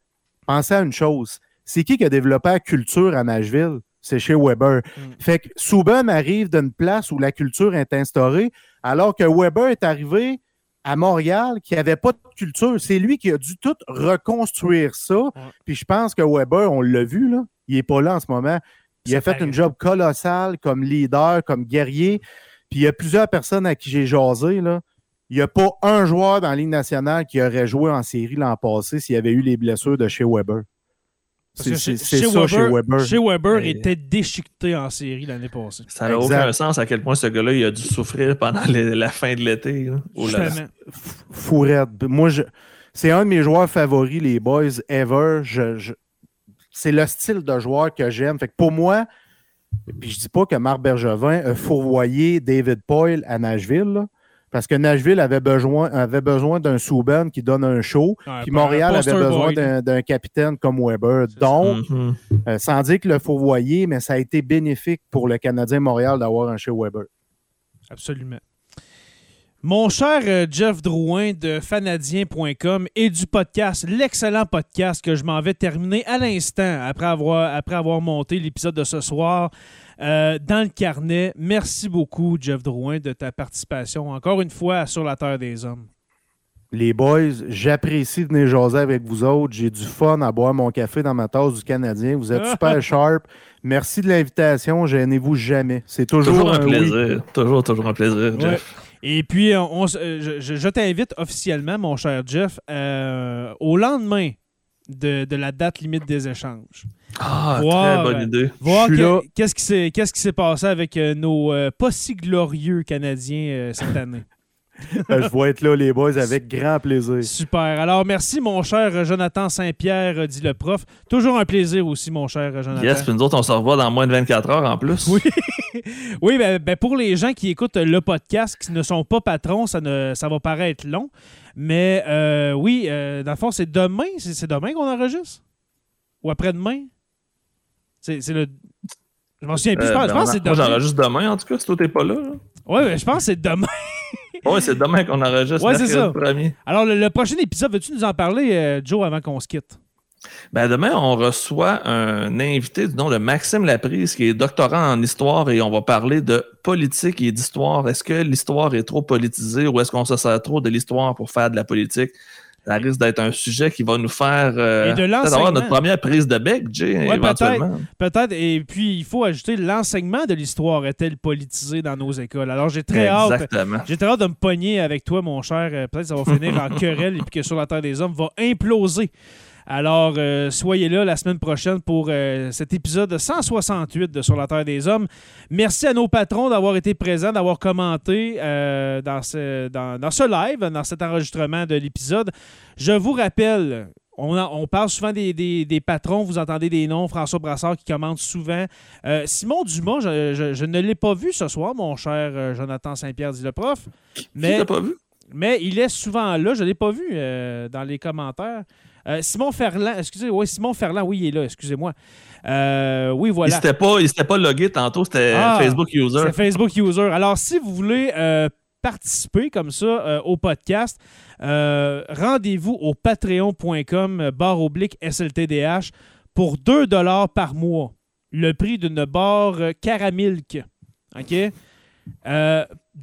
Speaker 3: Pensez à une chose. C'est qui qui a développé la culture à Nashville? C'est chez Weber.
Speaker 1: Mm.
Speaker 3: Fait que Souben arrive d'une place où la culture est instaurée, alors que Weber est arrivé à Montréal qui n'avait pas de culture. C'est lui qui a dû tout reconstruire ça. Puis je pense que Weber, on l'a vu, là, il n'est pas là en ce moment. Il a fait un job colossal comme leader, comme guerrier. Puis il y a plusieurs personnes à qui j'ai jasé. Là. Il n'y a pas un joueur dans la Ligue nationale qui aurait joué en série l'an passé s'il y avait eu les blessures de chez Weber. C'est
Speaker 1: chez,
Speaker 3: c'est
Speaker 1: chez
Speaker 3: ça
Speaker 1: Weber,
Speaker 3: chez Weber.
Speaker 1: chez était déchiqueté en série l'année passée.
Speaker 2: Ça n'a aucun sens à quel point ce gars-là il a dû souffrir pendant les- la fin de l'été. Oh.
Speaker 3: Fourette. Moi, je... c'est un de mes joueurs favoris, les boys, ever. Je, je- C'est le style de joueur que j'aime. Fait que pour moi, puis je dis pas que Marc Bergevin a fourvoyé David Poyle à Nashville, là, parce que Nashville avait besoin, avait besoin d'un Souben qui donne un show,
Speaker 1: Ouais,
Speaker 3: puis Montréal
Speaker 1: un
Speaker 3: avait besoin d'un d'un capitaine comme Weber. Donc,
Speaker 2: Mhm.
Speaker 3: euh, sans dire que le fourvoyer, mais ça a été bénéfique pour le Canadien Montréal d'avoir un chez Weber.
Speaker 1: Absolument. Mon cher euh, Jeff Drouin de fanadien.com et du podcast, l'excellent podcast que je m'en vais terminer à l'instant après avoir, après avoir monté l'épisode de ce soir euh, dans le carnet. Merci beaucoup, Jeff Drouin, de ta participation encore une fois à Sur la Terre des Hommes.
Speaker 3: Les boys, j'apprécie de venir jaser avec vous autres. J'ai du fun à boire mon café dans ma tasse du Canadien. Vous êtes super sharp. Merci de l'invitation. Gênez-vous jamais. C'est toujours,
Speaker 2: Toujours un plaisir. Toujours, toujours un plaisir,
Speaker 1: Ouais. Et puis, on- on euh, je, je- t'invite officiellement, mon cher Jeff, euh, au lendemain de, de la date limite des échanges.
Speaker 2: Ah,
Speaker 1: Voir,
Speaker 2: très bonne
Speaker 1: euh,
Speaker 2: idée.
Speaker 1: Voir qu'est-ce qui s'est passé avec euh, nos euh, pas si glorieux Canadiens euh, cette année.
Speaker 3: Euh, je vais être là, les boys, avec grand plaisir.
Speaker 1: Super. Alors, merci, mon cher Jonathan Saint-Pierre, dit le prof. Toujours un plaisir aussi, mon cher Jonathan.
Speaker 2: Yes, puis nous autres, on se revoit dans moins de 24 heures en plus.
Speaker 1: Oui. Oui, ben, ben, pour les gens qui écoutent le podcast, qui ne sont pas patrons, ça, ne, ça va paraître long. Mais euh, oui, euh, dans le fond, c'est demain. C'est, demain qu'on enregistre? Ou après-demain? C'est, le. Je m'en souviens plus. je pense, je pense que
Speaker 2: on-
Speaker 1: c'est
Speaker 2: moi,
Speaker 1: demain.
Speaker 2: j'enregistre demain, en tout cas, si toi, t'es pas là. là.
Speaker 1: Oui, je pense que c'est demain.
Speaker 2: Oui, c'est demain qu'on enregistre.
Speaker 1: Ouais, c'est ça.
Speaker 2: premier.
Speaker 1: Alors, le, le prochain épisode, veux-tu nous en parler, euh, Joe, avant qu'on se quitte?
Speaker 2: Ben, demain, on reçoit un invité du nom de Maxime Laprise, qui est doctorant en histoire, et on va parler de politique et d'histoire. Est-ce que l'histoire est trop politisée ou est-ce qu'on se sert trop de l'histoire pour faire de la politique? Ça risque d'être un sujet qui va nous faire euh, avoir notre première prise de bec, Jay,
Speaker 1: Ouais,
Speaker 2: éventuellement.
Speaker 1: Peut-être. Et puis, il faut ajouter l'enseignement de l'histoire est-elle politisé dans nos écoles? Alors, j'ai très hâte.
Speaker 2: Exactement.
Speaker 1: J'ai très hâte de me pogner avec toi, mon cher. Euh, Peut-être que ça va finir en querelle et puis que sur la Terre des Hommes va imploser. Alors, euh, soyez là la semaine prochaine pour euh, cet épisode 168 de Sur la Terre des Hommes. Merci à nos patrons d'avoir été présents, d'avoir commenté euh, dans, ce, dans, dans ce live, dans cet enregistrement de l'épisode. Je vous rappelle, on, a- on parle souvent des, des- des patrons, vous entendez des noms, François Brassard qui commente souvent. Euh, Simon Dumas, je, je- je ne l'ai pas vu ce soir, mon cher Jonathan Saint-Pierre, dit le prof.
Speaker 2: Tu
Speaker 1: Mais,
Speaker 2: l'as pas vu?
Speaker 1: mais il est souvent là, je ne l'ai pas vu euh, dans les commentaires. Euh, Simon Ferland, excusez, oui, Simon Ferland, oui, il est là, excusez-moi. Euh, oui,
Speaker 2: Il
Speaker 1: voilà.
Speaker 2: s'était pas, il pas logué tantôt, c'était
Speaker 1: Ah,
Speaker 2: Facebook User.
Speaker 1: C'est Facebook User. Alors, si vous voulez euh, participer comme ça au podcast, rendez-vous au patreon.com barre oblique SLTDH pour 2 par mois. Le prix d'une barre Caramilk. OK?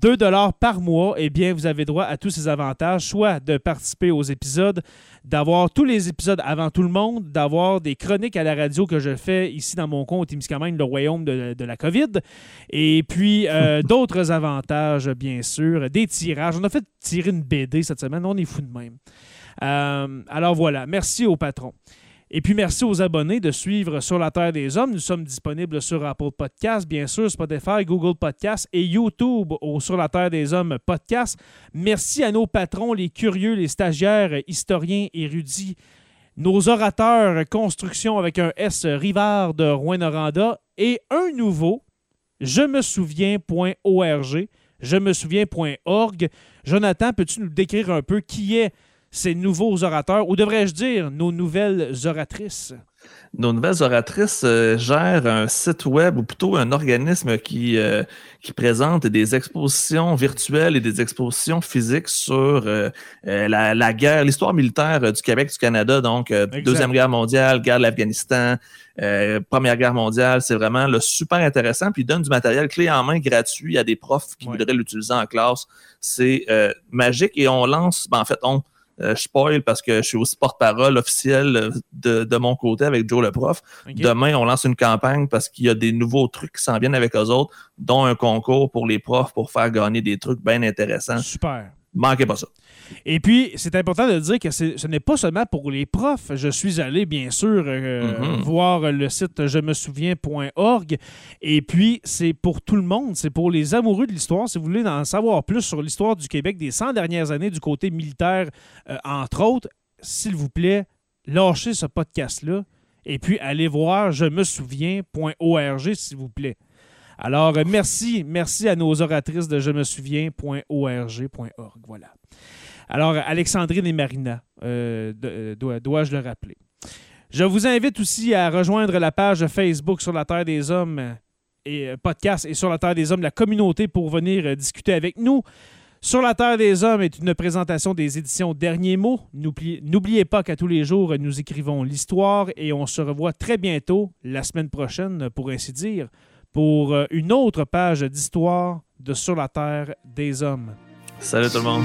Speaker 1: Euh, 2 par mois, eh bien, vous avez droit à tous ces avantages, soit de participer aux épisodes, d'avoir tous les épisodes avant tout le monde, d'avoir des chroniques à la radio que je fais ici dans mon compte Témiscamingue, le royaume de, de la COVID, et puis euh, d'autres avantages, bien sûr, des tirages. On a fait tirer une BD cette semaine, on est fou de même. Euh, alors voilà, merci au patron. Et puis merci aux abonnés de suivre Sur la Terre des Hommes. Nous sommes disponibles sur Apple Podcasts, bien sûr, Spotify, Google Podcasts et YouTube au Sur la Terre des Hommes podcast. Merci à nos patrons, les curieux, les stagiaires, historiens, érudits, nos orateurs construction avec un S Rivard de Rouen-Noranda et un nouveau, je me souviens.org, je me souviens.org. Jonathan, peux-tu nous décrire un peu qui est ces nouveaux orateurs, ou devrais-je dire nos nouvelles oratrices?
Speaker 2: Nos nouvelles oratrices euh, gèrent un site web ou plutôt un organisme qui, euh, qui présente des expositions virtuelles et des expositions physiques sur euh, la, la guerre, l'histoire militaire du Québec, du Canada, donc. Deuxième Guerre mondiale, guerre de l'Afghanistan, Première Guerre mondiale. C'est vraiment le super intéressant. Puis ils donnent du matériel clé en main gratuit à des profs qui
Speaker 1: Ouais.
Speaker 2: voudraient l'utiliser en classe. C'est magique et on lance, ben, en fait, on, je spoil parce que je suis aussi porte-parole officiel euh, de, de mon côté avec Joe le prof. Demain, on lance une campagne parce qu'il y a des nouveaux trucs qui s'en viennent avec eux autres, dont un concours pour les profs pour faire gagner des trucs bien intéressants.
Speaker 1: Super.
Speaker 2: Manquez pas ça.
Speaker 1: Et puis, c'est important de dire que ce n'est pas seulement pour les profs. Je suis allé, bien sûr, euh,
Speaker 2: Mhm.
Speaker 1: voir le site je me souviens.org. Et puis, c'est pour tout le monde. C'est pour les amoureux de l'histoire. Si vous voulez en savoir plus sur l'histoire du Québec des 100 dernières années du côté militaire, euh, entre autres, s'il vous plaît, lâchez ce podcast-là. Et puis, allez voir je me souviens.org, s'il vous plaît. Alors, euh, merci, merci à nos oratrices de je me souviens.org.org. Voilà. Alors, Alexandrine et Marina, euh, euh, dois- dois-je le rappeler? Je vous invite aussi à rejoindre la page Facebook sur la Terre des Hommes et podcast et sur la Terre des Hommes, la communauté pour venir discuter avec nous. Sur la Terre des Hommes est une présentation des éditions Derniers mots. N'oublie- N'oubliez pas qu'à tous les jours, nous écrivons l'histoire et on se revoit très bientôt, la semaine prochaine, pour ainsi dire, pour euh, une autre page d'histoire de Sur la Terre des Hommes.
Speaker 2: Salut tout le monde.